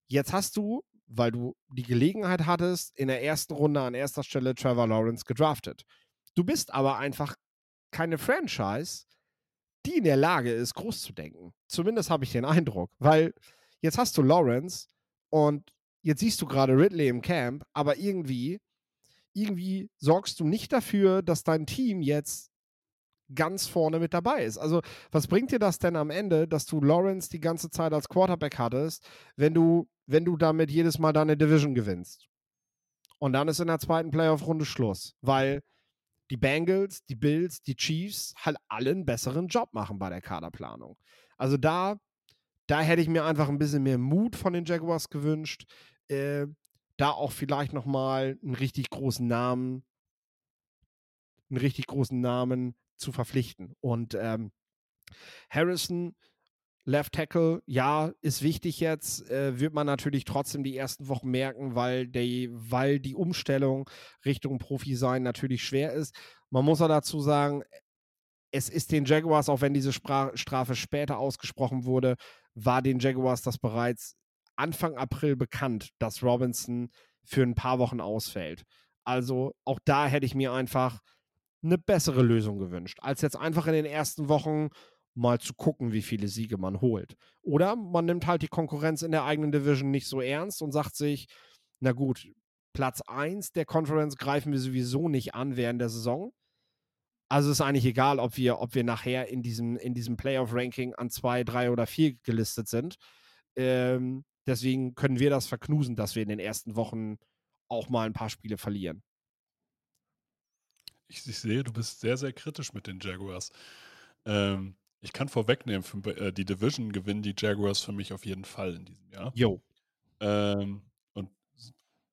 Jetzt hast du, weil du die Gelegenheit hattest, in der ersten Runde an erster Stelle Trevor Lawrence gedraftet. Du bist aber einfach keine Franchise, die in der Lage ist, groß zu denken. Zumindest habe ich den Eindruck, weil jetzt hast du Lawrence und jetzt siehst du gerade Ridley im Camp, aber irgendwie, irgendwie sorgst du nicht dafür, dass dein Team jetzt ganz vorne mit dabei ist. Also, was bringt dir das denn am Ende, dass du Lawrence die ganze Zeit als Quarterback hattest, wenn du, wenn du damit jedes Mal deine Division gewinnst? Und dann ist in der zweiten Playoff-Runde Schluss, weil die Bengals, die Bills, die Chiefs halt alle einen besseren Job machen bei der Kaderplanung. Also da, da hätte ich mir einfach ein bisschen mehr Mut von den Jaguars gewünscht äh, da auch vielleicht nochmal einen richtig großen Namen, einen richtig großen Namen zu verpflichten. Und ähm, Harrison, Left Tackle, ja, ist wichtig jetzt, äh, wird man natürlich trotzdem die ersten Wochen merken, weil, die, weil die Umstellung Richtung Profi sein natürlich schwer ist. Man muss auch dazu sagen, es ist den Jaguars, auch wenn diese Spra Strafe später ausgesprochen wurde, war den Jaguars das bereits Anfang April bekannt, dass Robinson für ein paar Wochen ausfällt. Also auch da hätte ich mir einfach eine bessere Lösung gewünscht, als jetzt einfach in den ersten Wochen mal zu gucken, wie viele Siege man holt. Oder man nimmt halt die Konkurrenz in der eigenen Division nicht so ernst und sagt sich, na gut, Platz 1 der Conference greifen wir sowieso nicht an während der Saison. Also ist eigentlich egal, ob wir, ob wir nachher in diesem, in diesem Playoff-Ranking an 2, 3 oder 4 gelistet sind. Ähm, deswegen können wir das verknusen, dass wir in den ersten Wochen auch mal ein paar Spiele verlieren. Ich, ich sehe, du bist sehr, sehr kritisch mit den Jaguars. Ähm, ich kann vorwegnehmen, für, äh, die Division gewinnen die Jaguars für mich auf jeden Fall in diesem Jahr. Jo. Ähm, und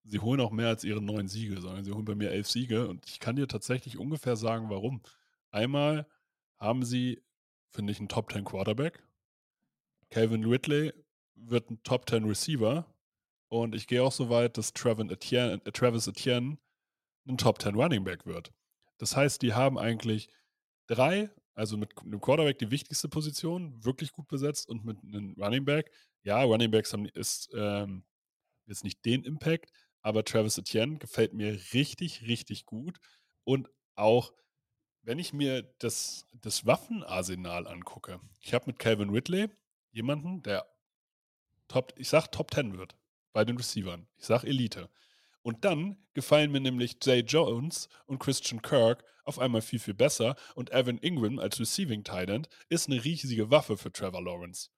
sie holen auch mehr als ihre neun Siege, sondern sie holen bei mir elf Siege. Und ich kann dir tatsächlich ungefähr sagen, warum. Einmal haben sie, finde ich, einen Top 10 Quarterback. Calvin Ridley wird ein Top 10 Receiver. Und ich gehe auch so weit, dass Etienne, äh, Travis Etienne ein Top 10 Running Back wird. Das heißt, die haben eigentlich drei, also mit einem Quarterback die wichtigste Position, wirklich gut besetzt und mit einem Running Back. Ja, Running Backs haben ist ähm, jetzt nicht den Impact, aber Travis Etienne gefällt mir richtig, richtig gut. Und auch, wenn ich mir das, das Waffenarsenal angucke, ich habe mit Calvin Ridley jemanden, der Top, ich sag Top 10 wird bei den Receivern. Ich sag Elite. Und dann gefallen mir nämlich Jay Jones und Christian Kirk auf einmal viel, viel besser. Und Evan Ingram als Receiving Tight ist eine riesige Waffe für Trevor Lawrence.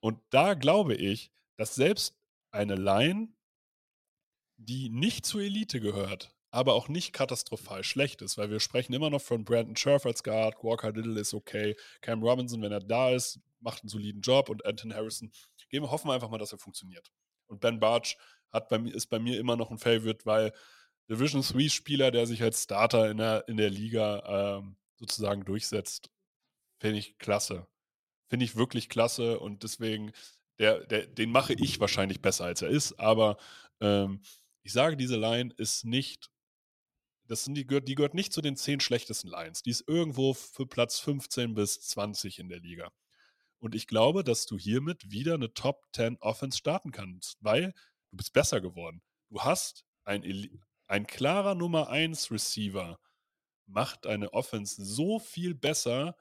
Und da glaube ich, dass selbst eine Line, die nicht zur Elite gehört, aber auch nicht katastrophal schlecht ist, weil wir sprechen immer noch von Brandon Scherf als Guard, Walker Little ist okay, Cam Robinson, wenn er da ist, macht einen soliden Job und Anton Harrison. Gehen hoffen wir einfach mal, dass er funktioniert. Und Ben Barch hat bei ist bei mir immer noch ein Favorite, weil Division 3 Spieler, der sich als Starter in der, in der Liga ähm, sozusagen durchsetzt, finde ich klasse. Finde ich wirklich klasse und deswegen, der, der, den mache ich wahrscheinlich besser, als er ist, aber ähm, ich sage, diese Line ist nicht, das sind die, die gehört nicht zu den zehn schlechtesten Lines. Die ist irgendwo für Platz 15 bis 20 in der Liga. Und ich glaube, dass du hiermit wieder eine Top 10 Offense starten kannst, weil du bist besser geworden. Du hast ein, ein klarer Nummer 1 Receiver, macht eine Offense so viel besser,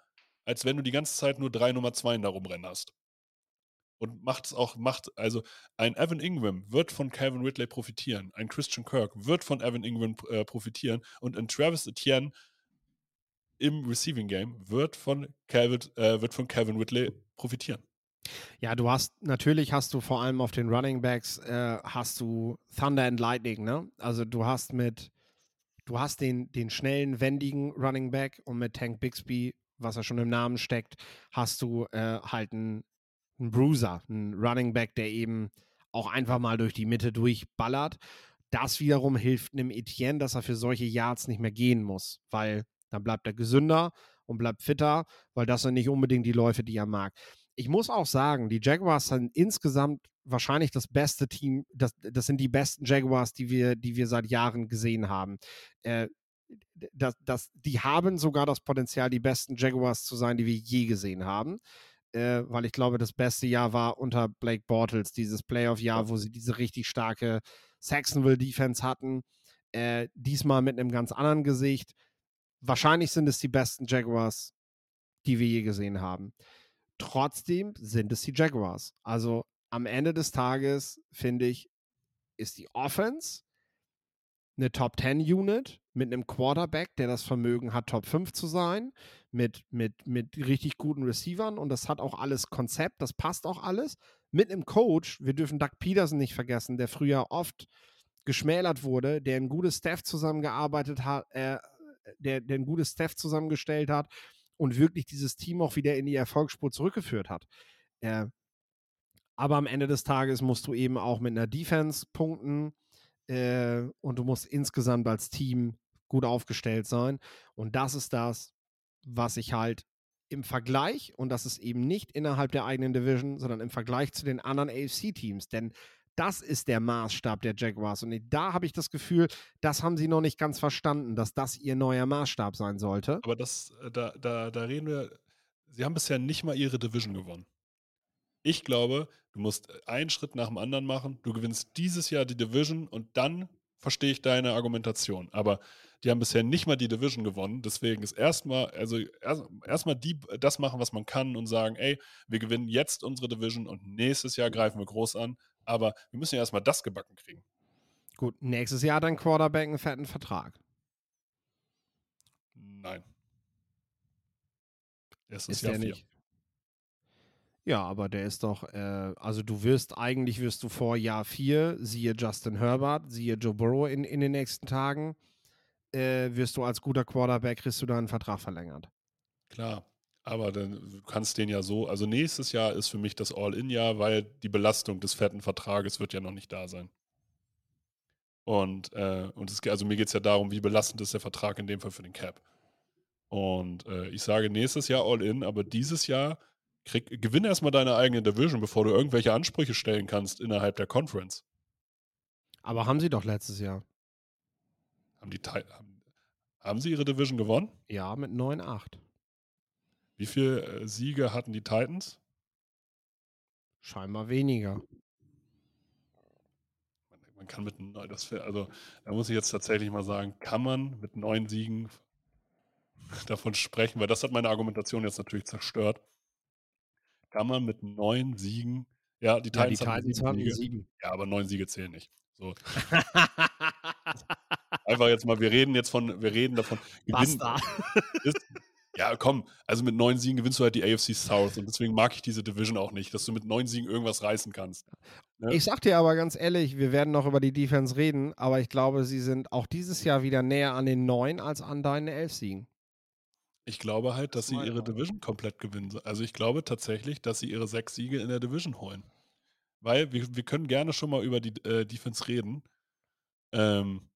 als wenn du die ganze Zeit nur drei Nummer 2 da rumrennen hast. Und macht es auch, macht, also ein Evan Ingram wird von Calvin Ridley profitieren, ein Christian Kirk wird von Evan Ingram äh, profitieren und ein Travis Etienne im Receiving Game wird von Calvin, äh, wird von Calvin Ridley profitieren. Ja, du hast, natürlich hast du vor allem auf den Running Backs, äh, hast du Thunder and Lightning, ne? Also du hast mit, du hast den, den schnellen, wendigen Running Back und mit Tank Bixby, was er schon im Namen steckt, hast du äh, halt einen, einen Bruiser, einen Running Back, der eben auch einfach mal durch die Mitte durchballert. Das wiederum hilft einem Etienne, dass er für solche Yards nicht mehr gehen muss, weil dann bleibt er gesünder und bleibt fitter, weil das sind nicht unbedingt die Läufe, die er mag ich muss auch sagen, die Jaguars sind insgesamt wahrscheinlich das beste Team, das, das sind die besten Jaguars, die wir, die wir seit Jahren gesehen haben. Äh, das, das, die haben sogar das Potenzial, die besten Jaguars zu sein, die wir je gesehen haben. Äh, weil ich glaube, das beste Jahr war unter Blake Bortles, dieses Playoff-Jahr, wo sie diese richtig starke Saxonville-Defense hatten. Äh, diesmal mit einem ganz anderen Gesicht. Wahrscheinlich sind es die besten Jaguars, die wir je gesehen haben. Trotzdem sind es die Jaguars. Also am Ende des Tages, finde ich, ist die Offense eine Top 10 Unit mit einem Quarterback, der das Vermögen hat, Top 5 zu sein, mit, mit, mit richtig guten Receivern und das hat auch alles Konzept, das passt auch alles. Mit einem Coach, wir dürfen Doug Peterson nicht vergessen, der früher oft geschmälert wurde, der ein gutes Staff zusammengearbeitet hat, äh, der, der ein gutes Staff zusammengestellt hat und wirklich dieses Team auch wieder in die Erfolgsspur zurückgeführt hat. Äh, aber am Ende des Tages musst du eben auch mit einer Defense punkten äh, und du musst insgesamt als Team gut aufgestellt sein. Und das ist das, was ich halt im Vergleich, und das ist eben nicht innerhalb der eigenen Division, sondern im Vergleich zu den anderen AFC-Teams, denn das ist der Maßstab der Jaguars. Und da habe ich das Gefühl, das haben sie noch nicht ganz verstanden, dass das ihr neuer Maßstab sein sollte. Aber das, äh, da, da, da reden wir, sie haben bisher nicht mal ihre Division gewonnen. Ich glaube, du musst einen Schritt nach dem anderen machen. Du gewinnst dieses Jahr die Division und dann verstehe ich deine Argumentation. Aber die haben bisher nicht mal die Division gewonnen. Deswegen ist erstmal, also erstmal die das machen, was man kann und sagen, ey, wir gewinnen jetzt unsere Division und nächstes Jahr greifen wir groß an. Aber wir müssen ja erstmal das gebacken kriegen. Gut, nächstes Jahr dann Quarterback einen fetten Vertrag. Nein. Erstes ist Jahr der vier. nicht. Ja, aber der ist doch, äh, also du wirst, eigentlich wirst du vor Jahr 4, siehe Justin Herbert, siehe Joe Burrow in, in den nächsten Tagen, äh, wirst du als guter Quarterback, kriegst du da einen Vertrag verlängert. Klar, aber dann du kannst den ja so, also nächstes Jahr ist für mich das All-In-Jahr, weil die Belastung des fetten Vertrages wird ja noch nicht da sein. Und, äh, und es, also mir geht es ja darum, wie belastend ist der Vertrag in dem Fall für den Cap. Und äh, ich sage nächstes Jahr All-In, aber dieses Jahr Krieg, gewinne erstmal deine eigene Division, bevor du irgendwelche Ansprüche stellen kannst innerhalb der Conference. Aber haben sie doch letztes Jahr. Haben, die, haben, haben sie ihre Division gewonnen? Ja, mit 9-8. Wie viele äh, Siege hatten die Titans? Scheinbar weniger. Man, man kann mit das, also da muss ich jetzt tatsächlich mal sagen, kann man mit neun Siegen davon sprechen, weil das hat meine Argumentation jetzt natürlich zerstört kann man mit neun Siegen, ja, die Titans, ja, die Titans haben sieben, sieben. Ja, aber neun Siege zählen nicht. So. Einfach jetzt mal, wir reden jetzt von, wir reden davon. Basta. Ist, ja, komm, also mit neun Siegen gewinnst du halt die AFC South und deswegen mag ich diese Division auch nicht, dass du mit neun Siegen irgendwas reißen kannst. Ne? Ich sag dir aber ganz ehrlich, wir werden noch über die Defense reden, aber ich glaube, sie sind auch dieses Jahr wieder näher an den neun als an deinen elf Siegen. Ich glaube halt, dass sie ihre Division komplett gewinnen. Also ich glaube tatsächlich, dass sie ihre sechs Siege in der Division holen. Weil wir, wir können gerne schon mal über die äh, Defense reden. Ähm,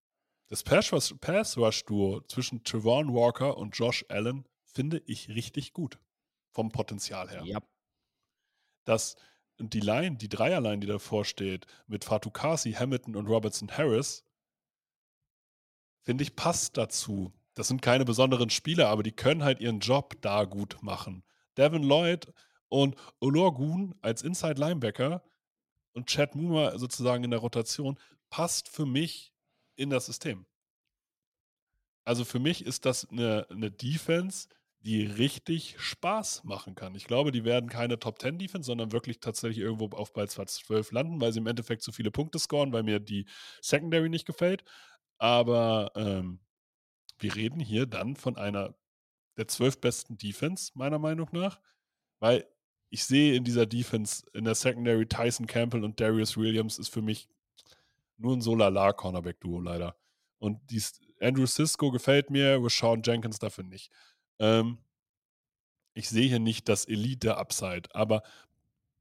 das Pass-Rush-Duo zwischen Trevon Walker und Josh Allen finde ich richtig gut. Vom Potenzial her. Ja. Das, und die Line, die Dreierline, die davor steht, mit Fatukasi, Hamilton und Robertson Harris, finde ich, passt dazu das sind keine besonderen Spieler, aber die können halt ihren Job da gut machen. Devin Lloyd und Olorgun als Inside Linebacker und Chad Muma sozusagen in der Rotation passt für mich in das System. Also für mich ist das eine, eine Defense, die richtig Spaß machen kann. Ich glaube, die werden keine Top 10 Defense, sondern wirklich tatsächlich irgendwo auf Platz 12 landen, weil sie im Endeffekt zu viele Punkte scoren, weil mir die Secondary nicht gefällt. Aber ähm, wir reden hier dann von einer der zwölf besten Defense, meiner Meinung nach, weil ich sehe in dieser Defense, in der Secondary, Tyson Campbell und Darius Williams ist für mich nur ein Solala-Cornerback-Duo leider. Und dies, Andrew Cisco gefällt mir, Rashawn Jenkins dafür nicht. Ähm, ich sehe hier nicht das Elite-Upside, aber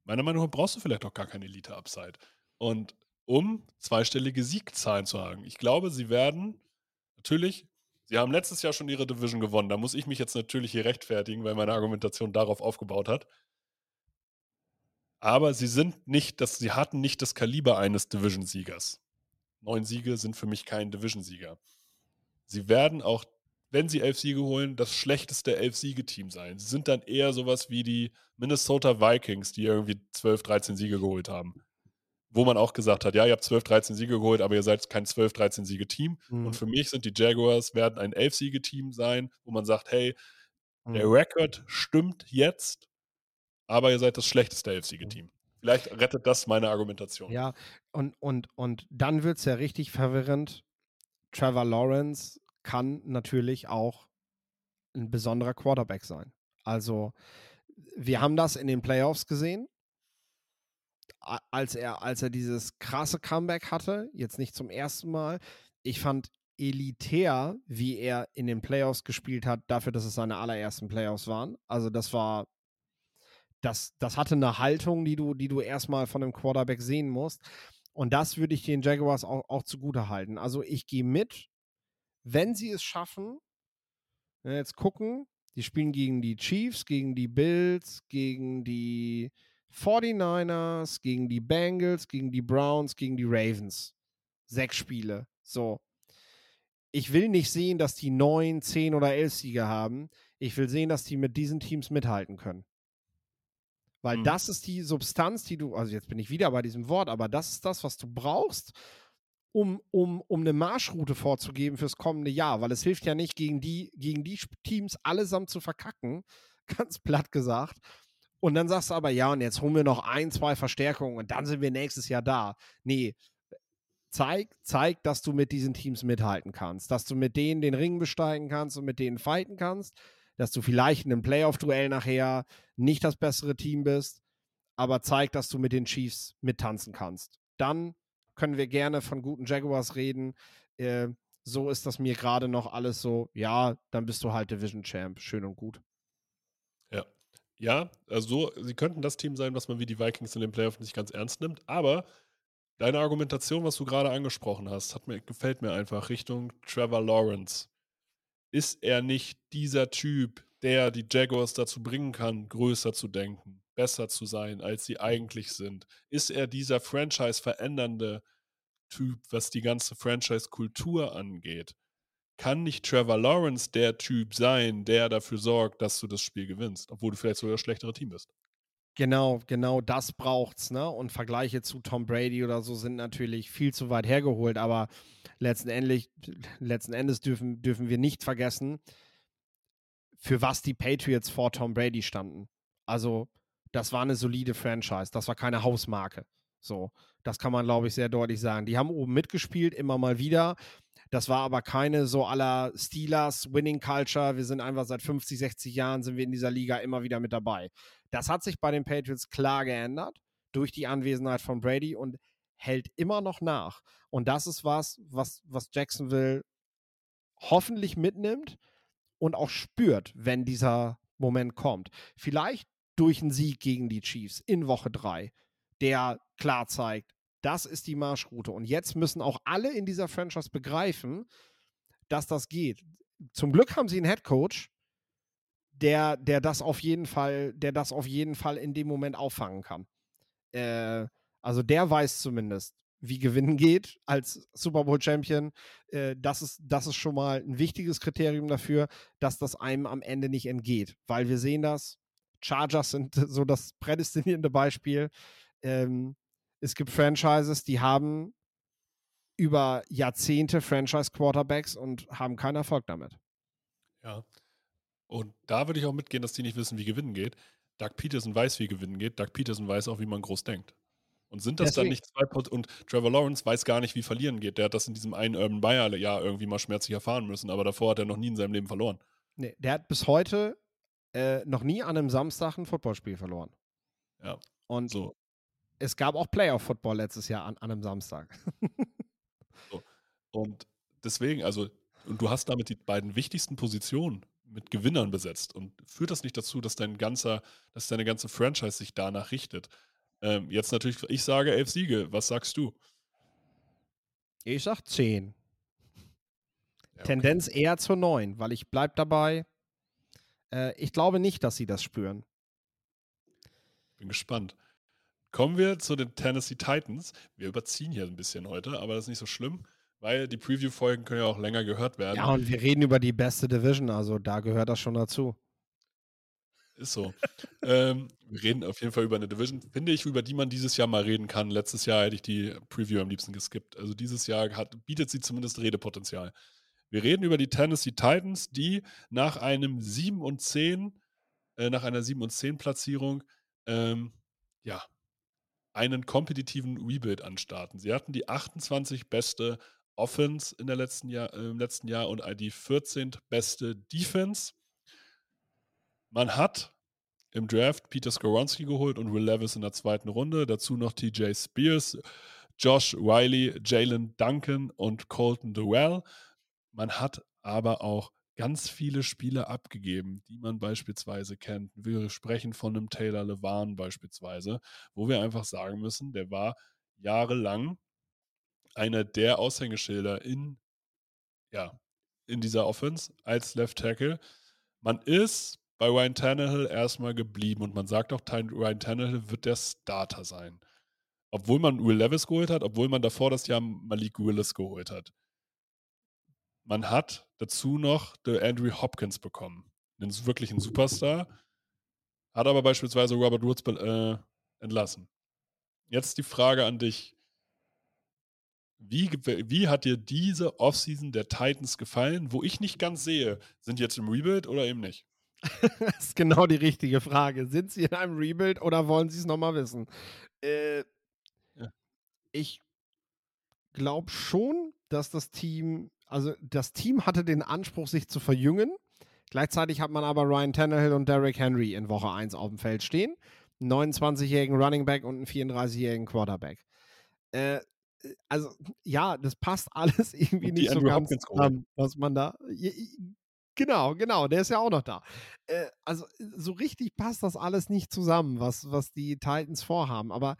meiner Meinung nach brauchst du vielleicht auch gar kein Elite-Upside. Und um zweistellige Siegzahlen zu haben. Ich glaube, sie werden natürlich Sie haben letztes Jahr schon ihre Division gewonnen. Da muss ich mich jetzt natürlich hier rechtfertigen, weil meine Argumentation darauf aufgebaut hat. Aber sie sind nicht, das, sie hatten nicht das Kaliber eines Division-Siegers. Neun Siege sind für mich kein Division-Sieger. Sie werden auch, wenn sie elf Siege holen, das schlechteste Elf-Siege-Team sein. Sie sind dann eher sowas wie die Minnesota Vikings, die irgendwie 12, 13 Siege geholt haben wo man auch gesagt hat, ja, ihr habt 12, 13 Siege geholt, aber ihr seid kein 12, 13 Siege-Team. Mhm. Und für mich sind die Jaguars, werden ein 11-Siege-Team sein, wo man sagt, hey, mhm. der Rekord stimmt jetzt, aber ihr seid das schlechteste 11-Siege-Team. Vielleicht rettet das meine Argumentation. Ja, und, und, und dann wird es ja richtig verwirrend. Trevor Lawrence kann natürlich auch ein besonderer Quarterback sein. Also, wir haben das in den Playoffs gesehen als er, als er dieses krasse Comeback hatte, jetzt nicht zum ersten Mal. Ich fand elitär, wie er in den Playoffs gespielt hat, dafür, dass es seine allerersten Playoffs waren. Also das war, das, das hatte eine Haltung, die du, die du erstmal von einem Quarterback sehen musst. Und das würde ich den Jaguars auch, auch zugute halten. Also ich gehe mit, wenn sie es schaffen, jetzt gucken, die spielen gegen die Chiefs, gegen die Bills, gegen die 49ers, gegen die Bengals, gegen die Browns, gegen die Ravens. Sechs Spiele. So. Ich will nicht sehen, dass die neun, zehn oder elf Siege haben. Ich will sehen, dass die mit diesen Teams mithalten können. Weil Mhm. das ist die Substanz, die du, also jetzt bin ich wieder bei diesem Wort, aber das ist das, was du brauchst, um, um, um eine Marschroute vorzugeben fürs kommende Jahr. Weil es hilft ja nicht, gegen die, gegen die Teams allesamt zu verkacken, ganz platt gesagt. Und dann sagst du aber, ja, und jetzt holen wir noch ein, zwei Verstärkungen und dann sind wir nächstes Jahr da. Nee, zeig, zeig, dass du mit diesen Teams mithalten kannst, dass du mit denen den Ring besteigen kannst und mit denen fighten kannst, dass du vielleicht in einem Playoff-Duell nachher nicht das bessere Team bist, aber zeig, dass du mit den Chiefs mittanzen kannst. Dann können wir gerne von guten Jaguars reden. Äh, so ist das mir gerade noch alles so, ja, dann bist du halt Division Champ, schön und gut. Ja. Ja, also so, sie könnten das Team sein, was man wie die Vikings in den Playoffs nicht ganz ernst nimmt, aber deine Argumentation, was du gerade angesprochen hast, hat mir, gefällt mir einfach Richtung Trevor Lawrence. Ist er nicht dieser Typ, der die Jaguars dazu bringen kann, größer zu denken, besser zu sein, als sie eigentlich sind? Ist er dieser Franchise-verändernde Typ, was die ganze Franchise-Kultur angeht? Kann nicht Trevor Lawrence der Typ sein, der dafür sorgt, dass du das Spiel gewinnst, obwohl du vielleicht sogar das schlechtere Team bist? Genau, genau das braucht's, ne? Und Vergleiche zu Tom Brady oder so sind natürlich viel zu weit hergeholt, aber letzten, Endlich, letzten Endes dürfen, dürfen wir nicht vergessen, für was die Patriots vor Tom Brady standen. Also, das war eine solide Franchise, das war keine Hausmarke. So, das kann man, glaube ich, sehr deutlich sagen. Die haben oben mitgespielt, immer mal wieder. Das war aber keine so aller Steelers Winning Culture. Wir sind einfach seit 50, 60 Jahren sind wir in dieser Liga immer wieder mit dabei. Das hat sich bei den Patriots klar geändert durch die Anwesenheit von Brady und hält immer noch nach. Und das ist was, was, was Jacksonville hoffentlich mitnimmt und auch spürt, wenn dieser Moment kommt. Vielleicht durch einen Sieg gegen die Chiefs in Woche 3, der klar zeigt, das ist die Marschroute. Und jetzt müssen auch alle in dieser Franchise begreifen, dass das geht. Zum Glück haben sie einen Head Coach, der, der das auf jeden Fall, der das auf jeden Fall in dem Moment auffangen kann. Äh, also der weiß zumindest, wie gewinnen geht als Super Bowl Champion. Äh, das, ist, das ist schon mal ein wichtiges Kriterium dafür, dass das einem am Ende nicht entgeht. Weil wir sehen das. Chargers sind so das prädestinierende Beispiel. Ähm, es gibt Franchises, die haben über Jahrzehnte Franchise-Quarterbacks und haben keinen Erfolg damit. Ja. Und da würde ich auch mitgehen, dass die nicht wissen, wie gewinnen geht. Doug Peterson weiß, wie gewinnen geht. Doug Peterson weiß auch, wie man groß denkt. Und sind das Deswegen- dann nicht zwei Pot und Trevor Lawrence weiß gar nicht, wie verlieren geht. Der hat das in diesem einen Urban Bayer Jahr irgendwie mal schmerzlich erfahren müssen, aber davor hat er noch nie in seinem Leben verloren. Nee, der hat bis heute äh, noch nie an einem Samstag ein Footballspiel verloren. Ja. Und So. es gab auch Playoff-Football letztes Jahr an, an einem Samstag. Und deswegen, also, und du hast damit die beiden wichtigsten Positionen mit Gewinnern besetzt. Und führt das nicht dazu, dass dein ganzer, dass deine ganze Franchise sich danach richtet? Ähm, jetzt natürlich, ich sage elf Siege. Was sagst du? Ich sag 10. Ja, okay. Tendenz eher zur 9, weil ich bleib dabei. Äh, ich glaube nicht, dass sie das spüren. Bin gespannt. Kommen wir zu den Tennessee Titans. Wir überziehen hier ein bisschen heute, aber das ist nicht so schlimm, weil die Preview-Folgen können ja auch länger gehört werden. Ja, und wir reden über die beste Division, also da gehört das schon dazu. Ist so. ähm, wir reden auf jeden Fall über eine Division, finde ich, über die man dieses Jahr mal reden kann. Letztes Jahr hätte ich die Preview am liebsten geskippt. Also dieses Jahr hat, bietet sie zumindest Redepotenzial. Wir reden über die Tennessee Titans, die nach einem 7 und 10, äh, nach einer 7 und 10 Platzierung, ähm, ja, einen kompetitiven Rebuild anstarten. Sie hatten die 28 beste Offense in der letzten Jahr, äh, im letzten Jahr und die 14. beste Defense. Man hat im Draft Peter Skoronski geholt und Will Levis in der zweiten Runde. Dazu noch TJ Spears, Josh Riley, Jalen Duncan und Colton Dwell. Man hat aber auch ganz viele Spiele abgegeben, die man beispielsweise kennt. Wir sprechen von einem Taylor Levan beispielsweise, wo wir einfach sagen müssen, der war jahrelang einer der Aushängeschilder in, ja, in dieser Offense als Left Tackle. Man ist bei Ryan Tannehill erstmal geblieben und man sagt auch, Ryan Tannehill wird der Starter sein. Obwohl man Will Levis geholt hat, obwohl man davor das Jahr Malik Willis geholt hat. Man hat dazu noch Andrew Hopkins bekommen. Einen wirklichen Superstar. Hat aber beispielsweise Robert Woods äh, entlassen. Jetzt die Frage an dich. Wie, wie hat dir diese Offseason der Titans gefallen, wo ich nicht ganz sehe, sind jetzt im Rebuild oder eben nicht? das ist genau die richtige Frage. Sind sie in einem Rebuild oder wollen sie es nochmal wissen? Äh, ja. Ich glaube schon, dass das Team, also das Team hatte den Anspruch, sich zu verjüngen. Gleichzeitig hat man aber Ryan Tannehill und Derrick Henry in Woche 1 auf dem Feld stehen. Einen 29-jährigen Running Back und einen 34-jährigen Quarterback. Äh, also ja, das passt alles irgendwie nicht so ganz zusammen, was man da. Genau, genau, der ist ja auch noch da. Äh, also so richtig passt das alles nicht zusammen, was, was die Titans vorhaben. Aber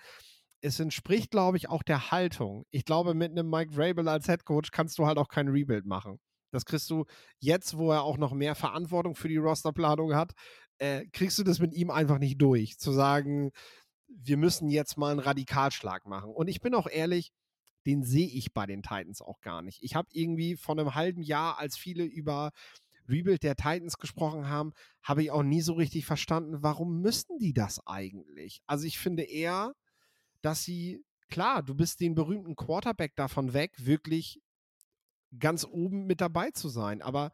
es entspricht, glaube ich, auch der Haltung. Ich glaube, mit einem Mike Vrabel als Head Coach kannst du halt auch kein Rebuild machen. Das kriegst du jetzt, wo er auch noch mehr Verantwortung für die Rosterplanung hat, äh, kriegst du das mit ihm einfach nicht durch. Zu sagen, wir müssen jetzt mal einen Radikalschlag machen. Und ich bin auch ehrlich, den sehe ich bei den Titans auch gar nicht. Ich habe irgendwie von einem halben Jahr, als viele über Rebuild der Titans gesprochen haben, habe ich auch nie so richtig verstanden, warum müssten die das eigentlich? Also ich finde eher, dass sie, klar, du bist den berühmten Quarterback davon weg, wirklich ganz oben mit dabei zu sein. Aber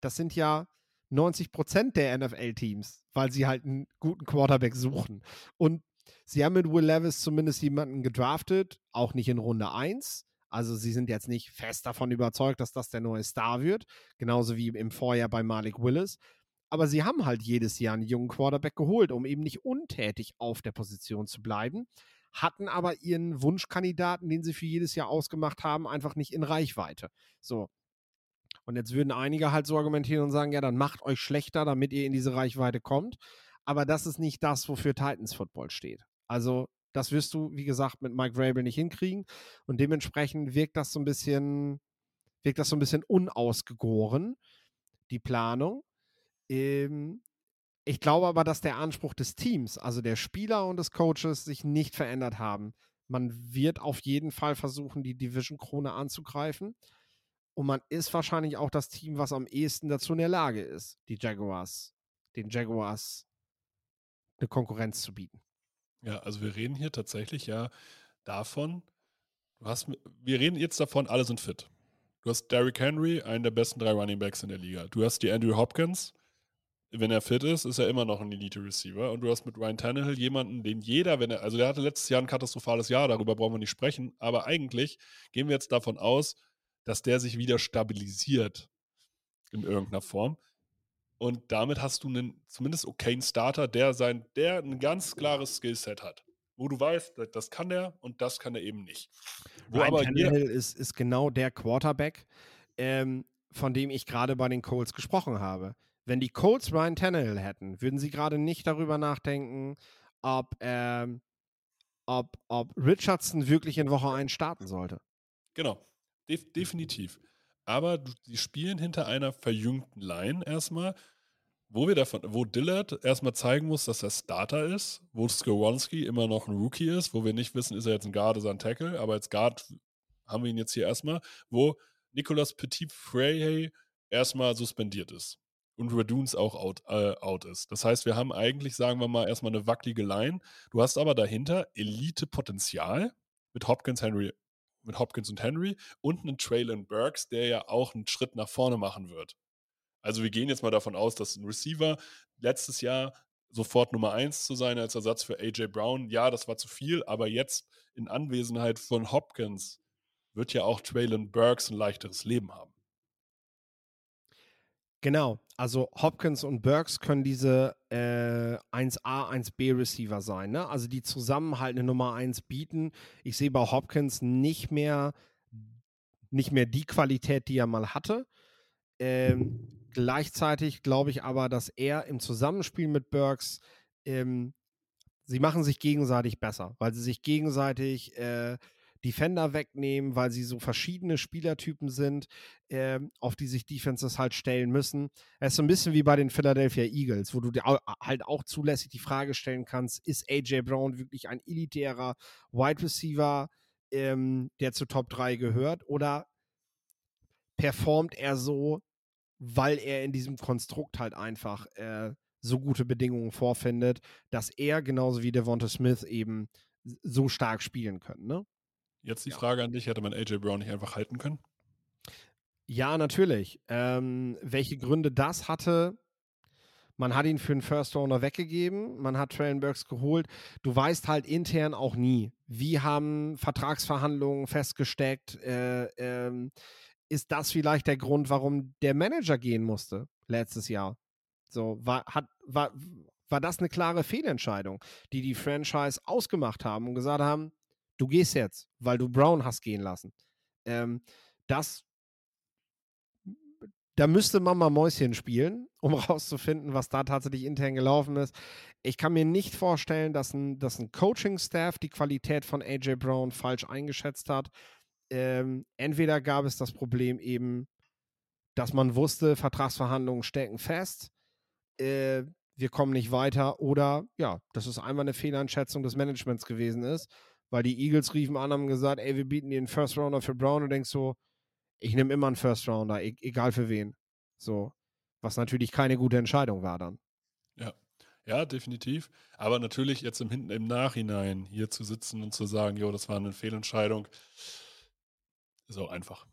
das sind ja 90 Prozent der NFL-Teams, weil sie halt einen guten Quarterback suchen. Und Sie haben mit Will Levis zumindest jemanden gedraftet, auch nicht in Runde 1. Also sie sind jetzt nicht fest davon überzeugt, dass das der neue Star wird, genauso wie im Vorjahr bei Malik Willis. Aber sie haben halt jedes Jahr einen jungen Quarterback geholt, um eben nicht untätig auf der Position zu bleiben, hatten aber ihren Wunschkandidaten, den sie für jedes Jahr ausgemacht haben, einfach nicht in Reichweite. So. Und jetzt würden einige halt so argumentieren und sagen, ja, dann macht euch schlechter, damit ihr in diese Reichweite kommt. Aber das ist nicht das, wofür Titans Football steht. Also das wirst du, wie gesagt, mit Mike Vrabel nicht hinkriegen. Und dementsprechend wirkt das so ein bisschen, wirkt das so ein bisschen unausgegoren, die Planung. Ähm, ich glaube aber, dass der Anspruch des Teams, also der Spieler und des Coaches, sich nicht verändert haben. Man wird auf jeden Fall versuchen, die Division-Krone anzugreifen. Und man ist wahrscheinlich auch das Team, was am ehesten dazu in der Lage ist, die Jaguars, den Jaguars eine Konkurrenz zu bieten. Ja, also wir reden hier tatsächlich ja davon, du hast, wir reden jetzt davon, alle sind fit. Du hast Derrick Henry, einen der besten drei Running Backs in der Liga. Du hast die Andrew Hopkins, wenn er fit ist, ist er immer noch ein Elite Receiver. Und du hast mit Ryan Tannehill jemanden, den jeder, wenn er, also der hatte letztes Jahr ein katastrophales Jahr, darüber brauchen wir nicht sprechen. Aber eigentlich gehen wir jetzt davon aus, dass der sich wieder stabilisiert in irgendeiner Form. Und damit hast du einen zumindest okayen Starter, der sein, der ein ganz klares Skillset hat. Wo du weißt, das kann der und das kann er eben nicht. Wo Ryan aber Tannehill ist, ist genau der Quarterback, ähm, von dem ich gerade bei den Colts gesprochen habe. Wenn die Colts Ryan Tannehill hätten, würden sie gerade nicht darüber nachdenken, ob, ähm, ob, ob Richardson wirklich in Woche 1 starten sollte. Genau, Def definitiv aber die spielen hinter einer verjüngten Line erstmal, wo wir davon, wo Dillard erstmal zeigen muss, dass er Starter ist, wo Skowronski immer noch ein Rookie ist, wo wir nicht wissen, ist er jetzt ein Guard oder ein Tackle, aber als Guard haben wir ihn jetzt hier erstmal, wo Nicolas Petit Frey erstmal suspendiert ist und Raduns auch out, äh, out ist. Das heißt, wir haben eigentlich, sagen wir mal, erstmal eine wackelige Line. Du hast aber dahinter Elite-Potenzial mit Hopkins, Henry mit Hopkins und Henry und einen Traylon Burks, der ja auch einen Schritt nach vorne machen wird. Also wir gehen jetzt mal davon aus, dass ein Receiver letztes Jahr sofort Nummer 1 zu sein als Ersatz für AJ Brown, ja, das war zu viel, aber jetzt in Anwesenheit von Hopkins wird ja auch Traylon Burks ein leichteres Leben haben. Genau, also Hopkins und Burks können diese äh, 1A, 1B Receiver sein, ne? Also die zusammen halt eine Nummer 1 bieten. Ich sehe bei Hopkins nicht mehr, nicht mehr die Qualität, die er mal hatte. Ähm, gleichzeitig glaube ich aber, dass er im Zusammenspiel mit Burks, ähm, sie machen sich gegenseitig besser, weil sie sich gegenseitig äh, Defender wegnehmen, weil sie so verschiedene Spielertypen sind, äh, auf die sich Defenses halt stellen müssen. Es ist so ein bisschen wie bei den Philadelphia Eagles, wo du dir halt auch zulässig die Frage stellen kannst, ist AJ Brown wirklich ein elitärer Wide Receiver, ähm, der zu Top 3 gehört, oder performt er so, weil er in diesem Konstrukt halt einfach äh, so gute Bedingungen vorfindet, dass er genauso wie Devonta Smith eben so stark spielen können. Ne? Jetzt die ja. Frage an dich, hätte man AJ Brown nicht einfach halten können? Ja, natürlich. Ähm, welche Gründe das hatte, man hat ihn für einen First Owner weggegeben, man hat Traylon Burks geholt. Du weißt halt intern auch nie, wie haben Vertragsverhandlungen festgesteckt. Äh, ähm, ist das vielleicht der Grund, warum der Manager gehen musste letztes Jahr? So, war, hat, war, war das eine klare Fehlentscheidung, die die Franchise ausgemacht haben und gesagt haben, du gehst jetzt, weil du Brown hast gehen lassen. Ähm, das, da müsste man mal Mäuschen spielen, um rauszufinden, was da tatsächlich intern gelaufen ist. Ich kann mir nicht vorstellen, dass ein, dass ein Coaching-Staff die Qualität von AJ Brown falsch eingeschätzt hat. Ähm, entweder gab es das Problem eben, dass man wusste, Vertragsverhandlungen stecken fest. Äh, wir kommen nicht weiter oder ja, dass es einmal eine Fehleinschätzung des Managements gewesen ist, weil die Eagles riefen an, haben gesagt, ey, wir bieten dir einen First Rounder für Brown und denkst so, ich nehme immer einen First Rounder, e egal für wen. So, was natürlich keine gute Entscheidung war dann. Ja. Ja, definitiv. Aber natürlich jetzt im, Hinten, im Nachhinein hier zu sitzen und zu sagen, jo, das war eine Fehlentscheidung, ist auch einfach.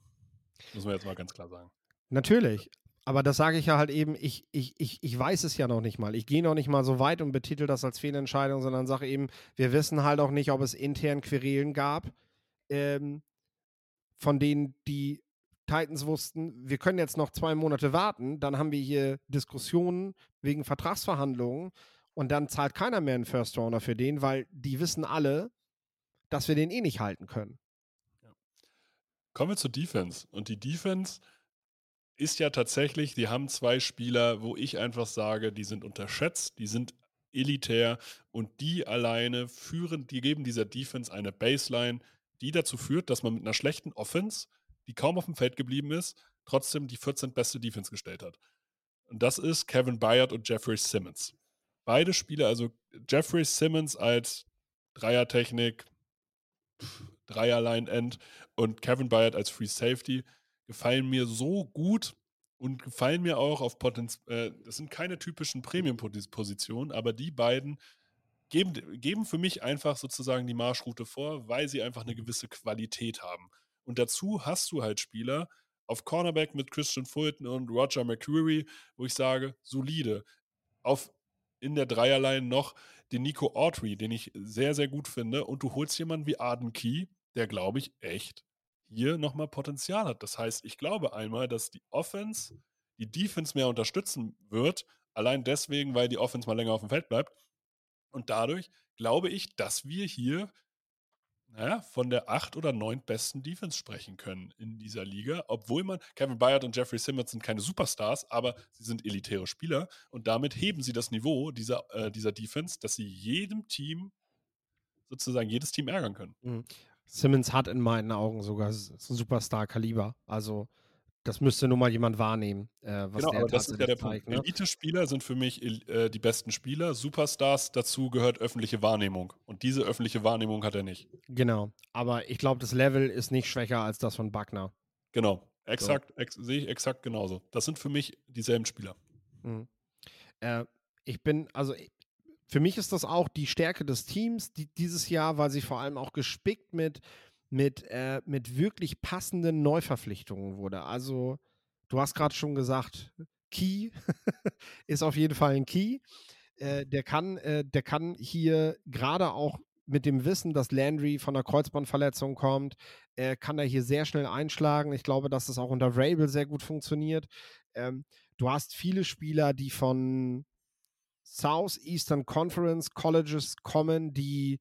Muss man jetzt mal ganz klar sagen. Natürlich. Aber das sage ich ja halt eben, ich, ich, ich, ich weiß es ja noch nicht mal. Ich gehe noch nicht mal so weit und betitel das als Fehlentscheidung, sondern sage eben, wir wissen halt auch nicht, ob es intern Querelen gab, ähm, von denen die Titans wussten, wir können jetzt noch zwei Monate warten, dann haben wir hier Diskussionen wegen Vertragsverhandlungen und dann zahlt keiner mehr einen First Rounder für den, weil die wissen alle, dass wir den eh nicht halten können. Kommen wir zur Defense. Und die Defense ist ja tatsächlich, die haben zwei Spieler, wo ich einfach sage, die sind unterschätzt, die sind elitär und die alleine führen, die geben dieser Defense eine Baseline, die dazu führt, dass man mit einer schlechten Offense, die kaum auf dem Feld geblieben ist, trotzdem die 14 beste Defense gestellt hat. Und das ist Kevin Byard und Jeffrey Simmons. Beide Spieler, also Jeffrey Simmons als Dreiertechnik, Dreierline-End und Kevin Byard als Free Safety, gefallen mir so gut und gefallen mir auch auf Potenz. Äh, das sind keine typischen Premium-Positionen, aber die beiden geben, geben für mich einfach sozusagen die Marschroute vor, weil sie einfach eine gewisse Qualität haben. Und dazu hast du halt Spieler auf Cornerback mit Christian Fulton und Roger McCreary, wo ich sage, solide. Auf in der Dreierline noch den Nico Autry, den ich sehr, sehr gut finde. Und du holst jemanden wie Arden Key, der, glaube ich, echt hier nochmal Potenzial hat. Das heißt, ich glaube einmal, dass die Offense die Defense mehr unterstützen wird, allein deswegen, weil die Offense mal länger auf dem Feld bleibt. Und dadurch glaube ich, dass wir hier naja, von der acht oder neun besten Defense sprechen können in dieser Liga, obwohl man, Kevin Byard und Jeffrey Simmons sind keine Superstars, aber sie sind elitäre Spieler und damit heben sie das Niveau dieser, äh, dieser Defense, dass sie jedem Team sozusagen jedes Team ärgern können. Simmons hat in meinen Augen sogar Superstar-Kaliber. Also das müsste nur mal jemand wahrnehmen, äh, was genau, der aber das ist ja der zeigt, Punkt. Ne? Elite-Spieler sind für mich äh, die besten Spieler. Superstars, dazu gehört öffentliche Wahrnehmung. Und diese öffentliche Wahrnehmung hat er nicht. Genau. Aber ich glaube, das Level ist nicht schwächer als das von Buckner. Genau. Exakt, so. ex sehe ich exakt genauso. Das sind für mich dieselben Spieler. Mhm. Äh, ich bin, also für mich ist das auch die Stärke des Teams die, dieses Jahr, weil sie vor allem auch gespickt mit, mit, äh, mit wirklich passenden Neuverpflichtungen wurde. Also, du hast gerade schon gesagt, Key ist auf jeden Fall ein Key. Äh, der, kann, äh, der kann hier gerade auch mit dem Wissen, dass Landry von einer Kreuzbandverletzung kommt, äh, kann er hier sehr schnell einschlagen. Ich glaube, dass das auch unter Rabel sehr gut funktioniert. Ähm, du hast viele Spieler, die von Southeastern Conference Colleges kommen, die,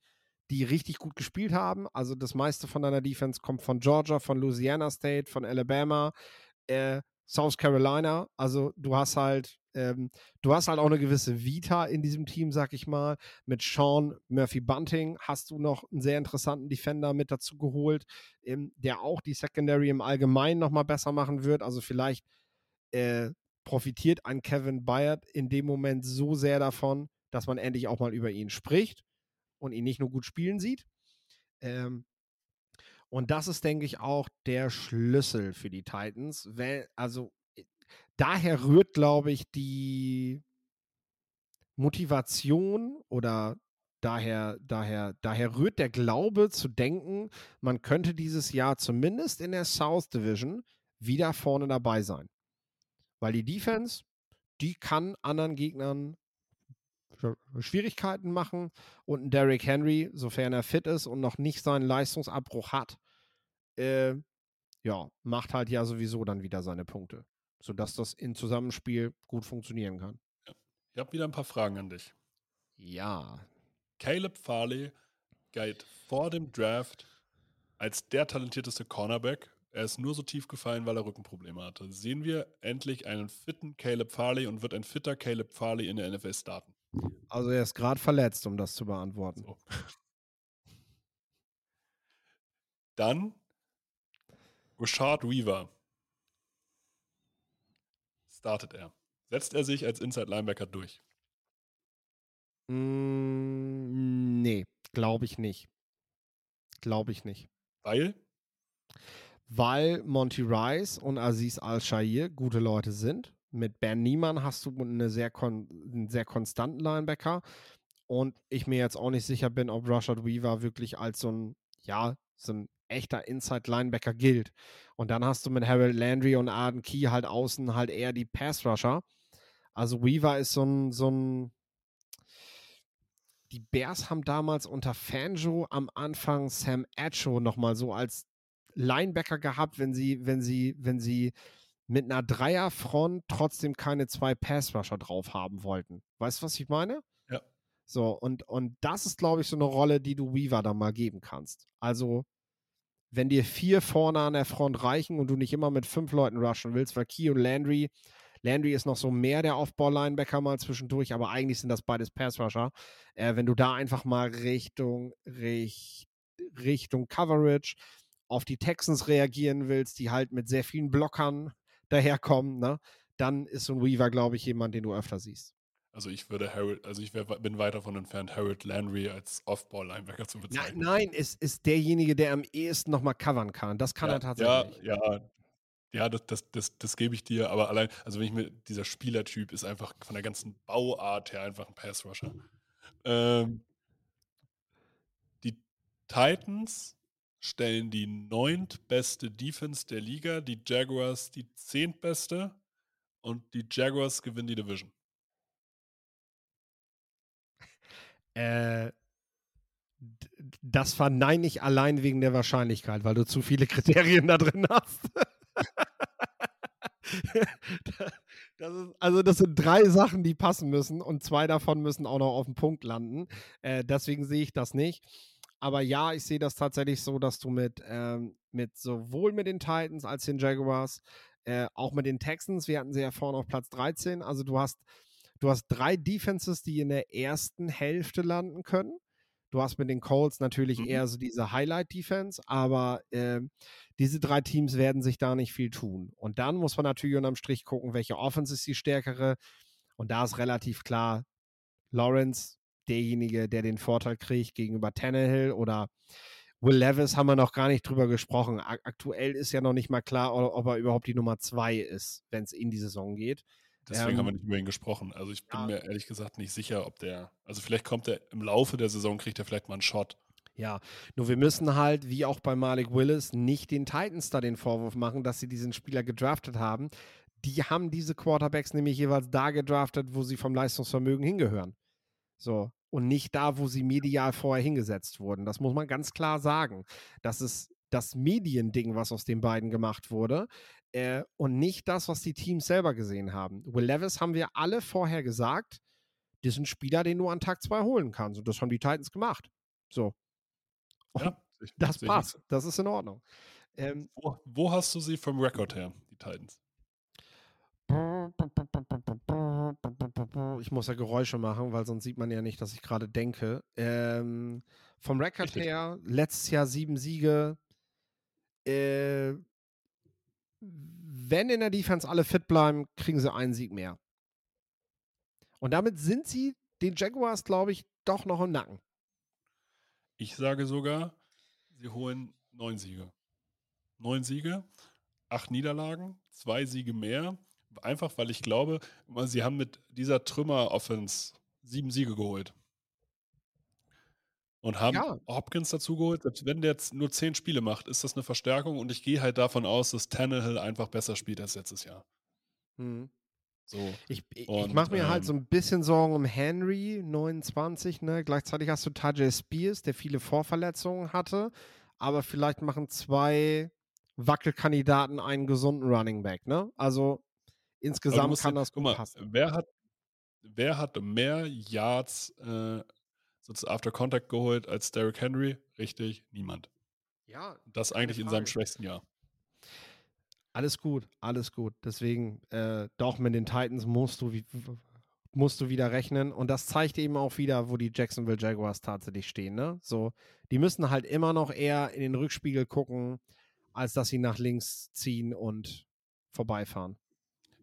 die richtig gut gespielt haben. Also das meiste von deiner Defense kommt von Georgia, von Louisiana State, von Alabama, äh, South Carolina. Also du hast halt ähm, du hast halt auch eine gewisse Vita in diesem Team, sag ich mal. Mit Sean Murphy Bunting hast du noch einen sehr interessanten Defender mit dazu geholt, ähm, der auch die Secondary im Allgemeinen nochmal besser machen wird. Also vielleicht äh, profitiert ein Kevin Byard in dem Moment so sehr davon, dass man endlich auch mal über ihn spricht und ihn nicht nur gut spielen sieht. Ähm, und das ist, denke ich, auch der Schlüssel für die Titans. Weil, also äh, daher rührt, glaube ich, die Motivation oder daher, daher, daher rührt der Glaube zu denken, man könnte dieses Jahr zumindest in der South Division wieder vorne dabei sein. Weil die Defense, die kann anderen Gegnern Schwierigkeiten machen und ein Derrick Henry, sofern er fit ist und noch nicht seinen Leistungsabbruch hat, äh, ja, macht halt ja sowieso dann wieder seine Punkte, sodass das im Zusammenspiel gut funktionieren kann. Ja. Ich habe wieder ein paar Fragen an dich. Ja. Caleb Farley galt vor dem Draft als der talentierteste Cornerback. Er ist nur so tief gefallen, weil er Rückenprobleme hatte. Sehen wir endlich einen fitten Caleb Farley und wird ein fitter Caleb Farley in der NFL starten? Also er ist gerade verletzt, um das zu beantworten. So. Dann Rashad Weaver. Startet er. Setzt er sich als Inside Linebacker durch? Mm, nee, glaube ich nicht. Glaube ich nicht. Weil? Weil Monty Rice und Aziz Al-Shair gute Leute sind. Mit Ben Niemann hast du eine sehr einen sehr konstanten Linebacker. Und ich mir jetzt auch nicht sicher bin, ob Rashad Weaver wirklich als so ein, ja, so ein echter Inside-Linebacker gilt. Und dann hast du mit Harold Landry und Arden Key halt außen halt eher die Pass-Rusher. Also Weaver ist so ein, so ein. Die Bears haben damals unter Fanjo am Anfang Sam Acho nochmal so als Linebacker gehabt, wenn sie, wenn sie, wenn sie mit einer Dreierfront trotzdem keine zwei Pass-Rusher drauf haben wollten. Weißt du, was ich meine? Ja. So, und, und das ist, glaube ich, so eine Rolle, die du Weaver dann mal geben kannst. Also wenn dir vier vorne an der Front reichen und du nicht immer mit fünf Leuten rushen willst, weil Key und Landry, Landry ist noch so mehr der Off-Ball-Linebacker mal zwischendurch, aber eigentlich sind das beides Pass-Rusher. Äh, wenn du da einfach mal Richtung, Richt, Richtung Coverage auf die Texans reagieren willst, die halt mit sehr vielen Blockern daherkommen, ne, dann ist so ein Weaver, glaube ich, jemand, den du öfter siehst. Also ich würde Harold, also ich wär, bin weit davon entfernt, Harold Landry als Off-Ball-Linebacker zu bezeichnen. Nein, nein, es ist derjenige, der am ehesten nochmal covern kann. Das kann ja, er tatsächlich. Ja, ja, ja, das, das, das, das gebe ich dir, aber allein, also wenn ich mir, dieser Spielertyp ist einfach von der ganzen Bauart her einfach ein Pass-Rusher. Ähm, die Titans stellen die neuntbeste Defense der Liga, die Jaguars die zehntbeste und die Jaguars gewinnen die Division. Äh, das verneine ich allein wegen der Wahrscheinlichkeit, weil du zu viele Kriterien da drin hast. das ist, also das sind drei Sachen, die passen müssen und zwei davon müssen auch noch auf dem Punkt landen. Äh, deswegen sehe ich das nicht. Aber ja, ich sehe das tatsächlich so, dass du mit, ähm, mit sowohl mit den Titans als den Jaguars, äh, auch mit den Texans, wir hatten sie ja vorne auf Platz 13, also du hast Du hast drei Defenses, die in der ersten Hälfte landen können. Du hast mit den Colts natürlich mhm. eher so diese Highlight-Defense, aber äh, diese drei Teams werden sich da nicht viel tun. Und dann muss man natürlich unterm Strich gucken, welche Offense ist die stärkere. Und da ist relativ klar, Lawrence, derjenige, der den Vorteil kriegt gegenüber Tannehill oder Will Levis haben wir noch gar nicht drüber gesprochen. Aktuell ist ja noch nicht mal klar, ob er überhaupt die Nummer zwei ist, wenn es in die Saison geht. Deswegen ähm, haben wir nicht über ihn gesprochen. Also ich bin ja. mir ehrlich gesagt nicht sicher, ob der, also vielleicht kommt er im Laufe der Saison, kriegt er vielleicht mal einen Shot. Ja, nur wir müssen halt, wie auch bei Malik Willis, nicht den Titans da den Vorwurf machen, dass sie diesen Spieler gedraftet haben. Die haben diese Quarterbacks nämlich jeweils da gedraftet, wo sie vom Leistungsvermögen hingehören. So. Und nicht da, wo sie medial vorher hingesetzt wurden. Das muss man ganz klar sagen. Das ist das Mediending, was aus den beiden gemacht wurde äh, und nicht das, was die Teams selber gesehen haben. Will Levis haben wir alle vorher gesagt, das ist ein Spieler, den du an Tag 2 holen kannst. Und das haben die Titans gemacht. So. Ja, ich, das passt. Das ist in Ordnung. Ähm, wo, wo, hast du sie vom Rekord her, die Titans? Ich muss ja Geräusche machen, weil sonst sieht man ja nicht, dass ich gerade denke. Ähm, vom Rekord Richtig. her, letztes Jahr sieben Siege. Äh, wenn in der Defense alle fit bleiben, kriegen sie einen Sieg mehr. Und damit sind sie den Jaguars, glaube ich, doch noch im Nacken. Ich sage sogar, sie holen neun Siege. Neun Siege, acht Niederlagen, zwei Siege mehr. Einfach weil ich glaube, sie haben mit dieser Trümmer-Offense sieben Siege geholt. Und haben Ja. Hopkins dazu geholt. Selbst wenn der jetzt nur zehn Spiele macht, ist das eine Verstärkung. Und ich gehe halt davon aus, dass Tannehill einfach besser spielt als letztes Jahr. Hm. So. Ich, ich, ich mache mir halt ähm, so ein bisschen Sorgen um Henry, 29, ne? Gleichzeitig hast du Tajay Spears, der viele Vorverletzungen hatte, aber vielleicht machen zwei Wackelkandidaten einen gesunden Running Back, ne? Also insgesamt kann ja- das gut mal, passen. wer hat, wer hat mehr Yards äh, sozusagen After Contact geholt als Derrick Henry? Richtig, niemand. Ja, Das eigentlich in seinem schwächsten Jahr. alles gut, alles gut. Deswegen, äh, doch mit den Titans musst du, musst du wieder rechnen. Und das zeigt eben auch wieder, wo die Jacksonville Jaguars tatsächlich stehen. Ne? So, die müssen halt immer noch eher in den Rückspiegel gucken, als dass sie nach links ziehen und vorbeifahren.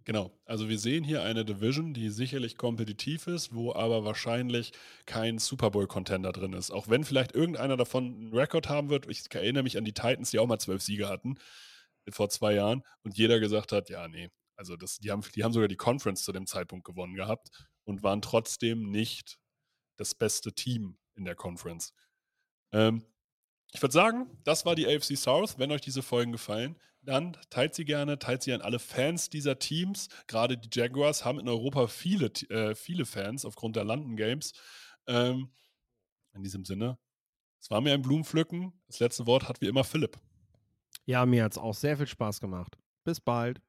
Genau. Also wir sehen hier eine Division, die sicherlich kompetitiv ist, wo aber wahrscheinlich kein Super Bowl-Contender drin ist. Auch wenn vielleicht irgendeiner davon einen Rekord haben wird. Ich erinnere mich an die Titans, die auch mal zwölf Siege hatten vor zwei Jahren und jeder gesagt hat, ja, nee. Also das, die, haben, die haben sogar die Conference zu dem Zeitpunkt gewonnen gehabt und waren trotzdem nicht das beste Team in der Conference. Ähm, ich würde sagen, das war die AFC South. Wenn euch diese Folgen gefallen, dann teilt sie gerne, teilt sie an alle Fans dieser Teams. Gerade die Jaguars haben in Europa viele, äh, viele Fans aufgrund der London Games. Ähm, in diesem Sinne, es war mir ein Blumenpflücken. Das letzte Wort hat wie immer Philipp. Ja, mir hat es auch sehr viel Spaß gemacht. Bis bald.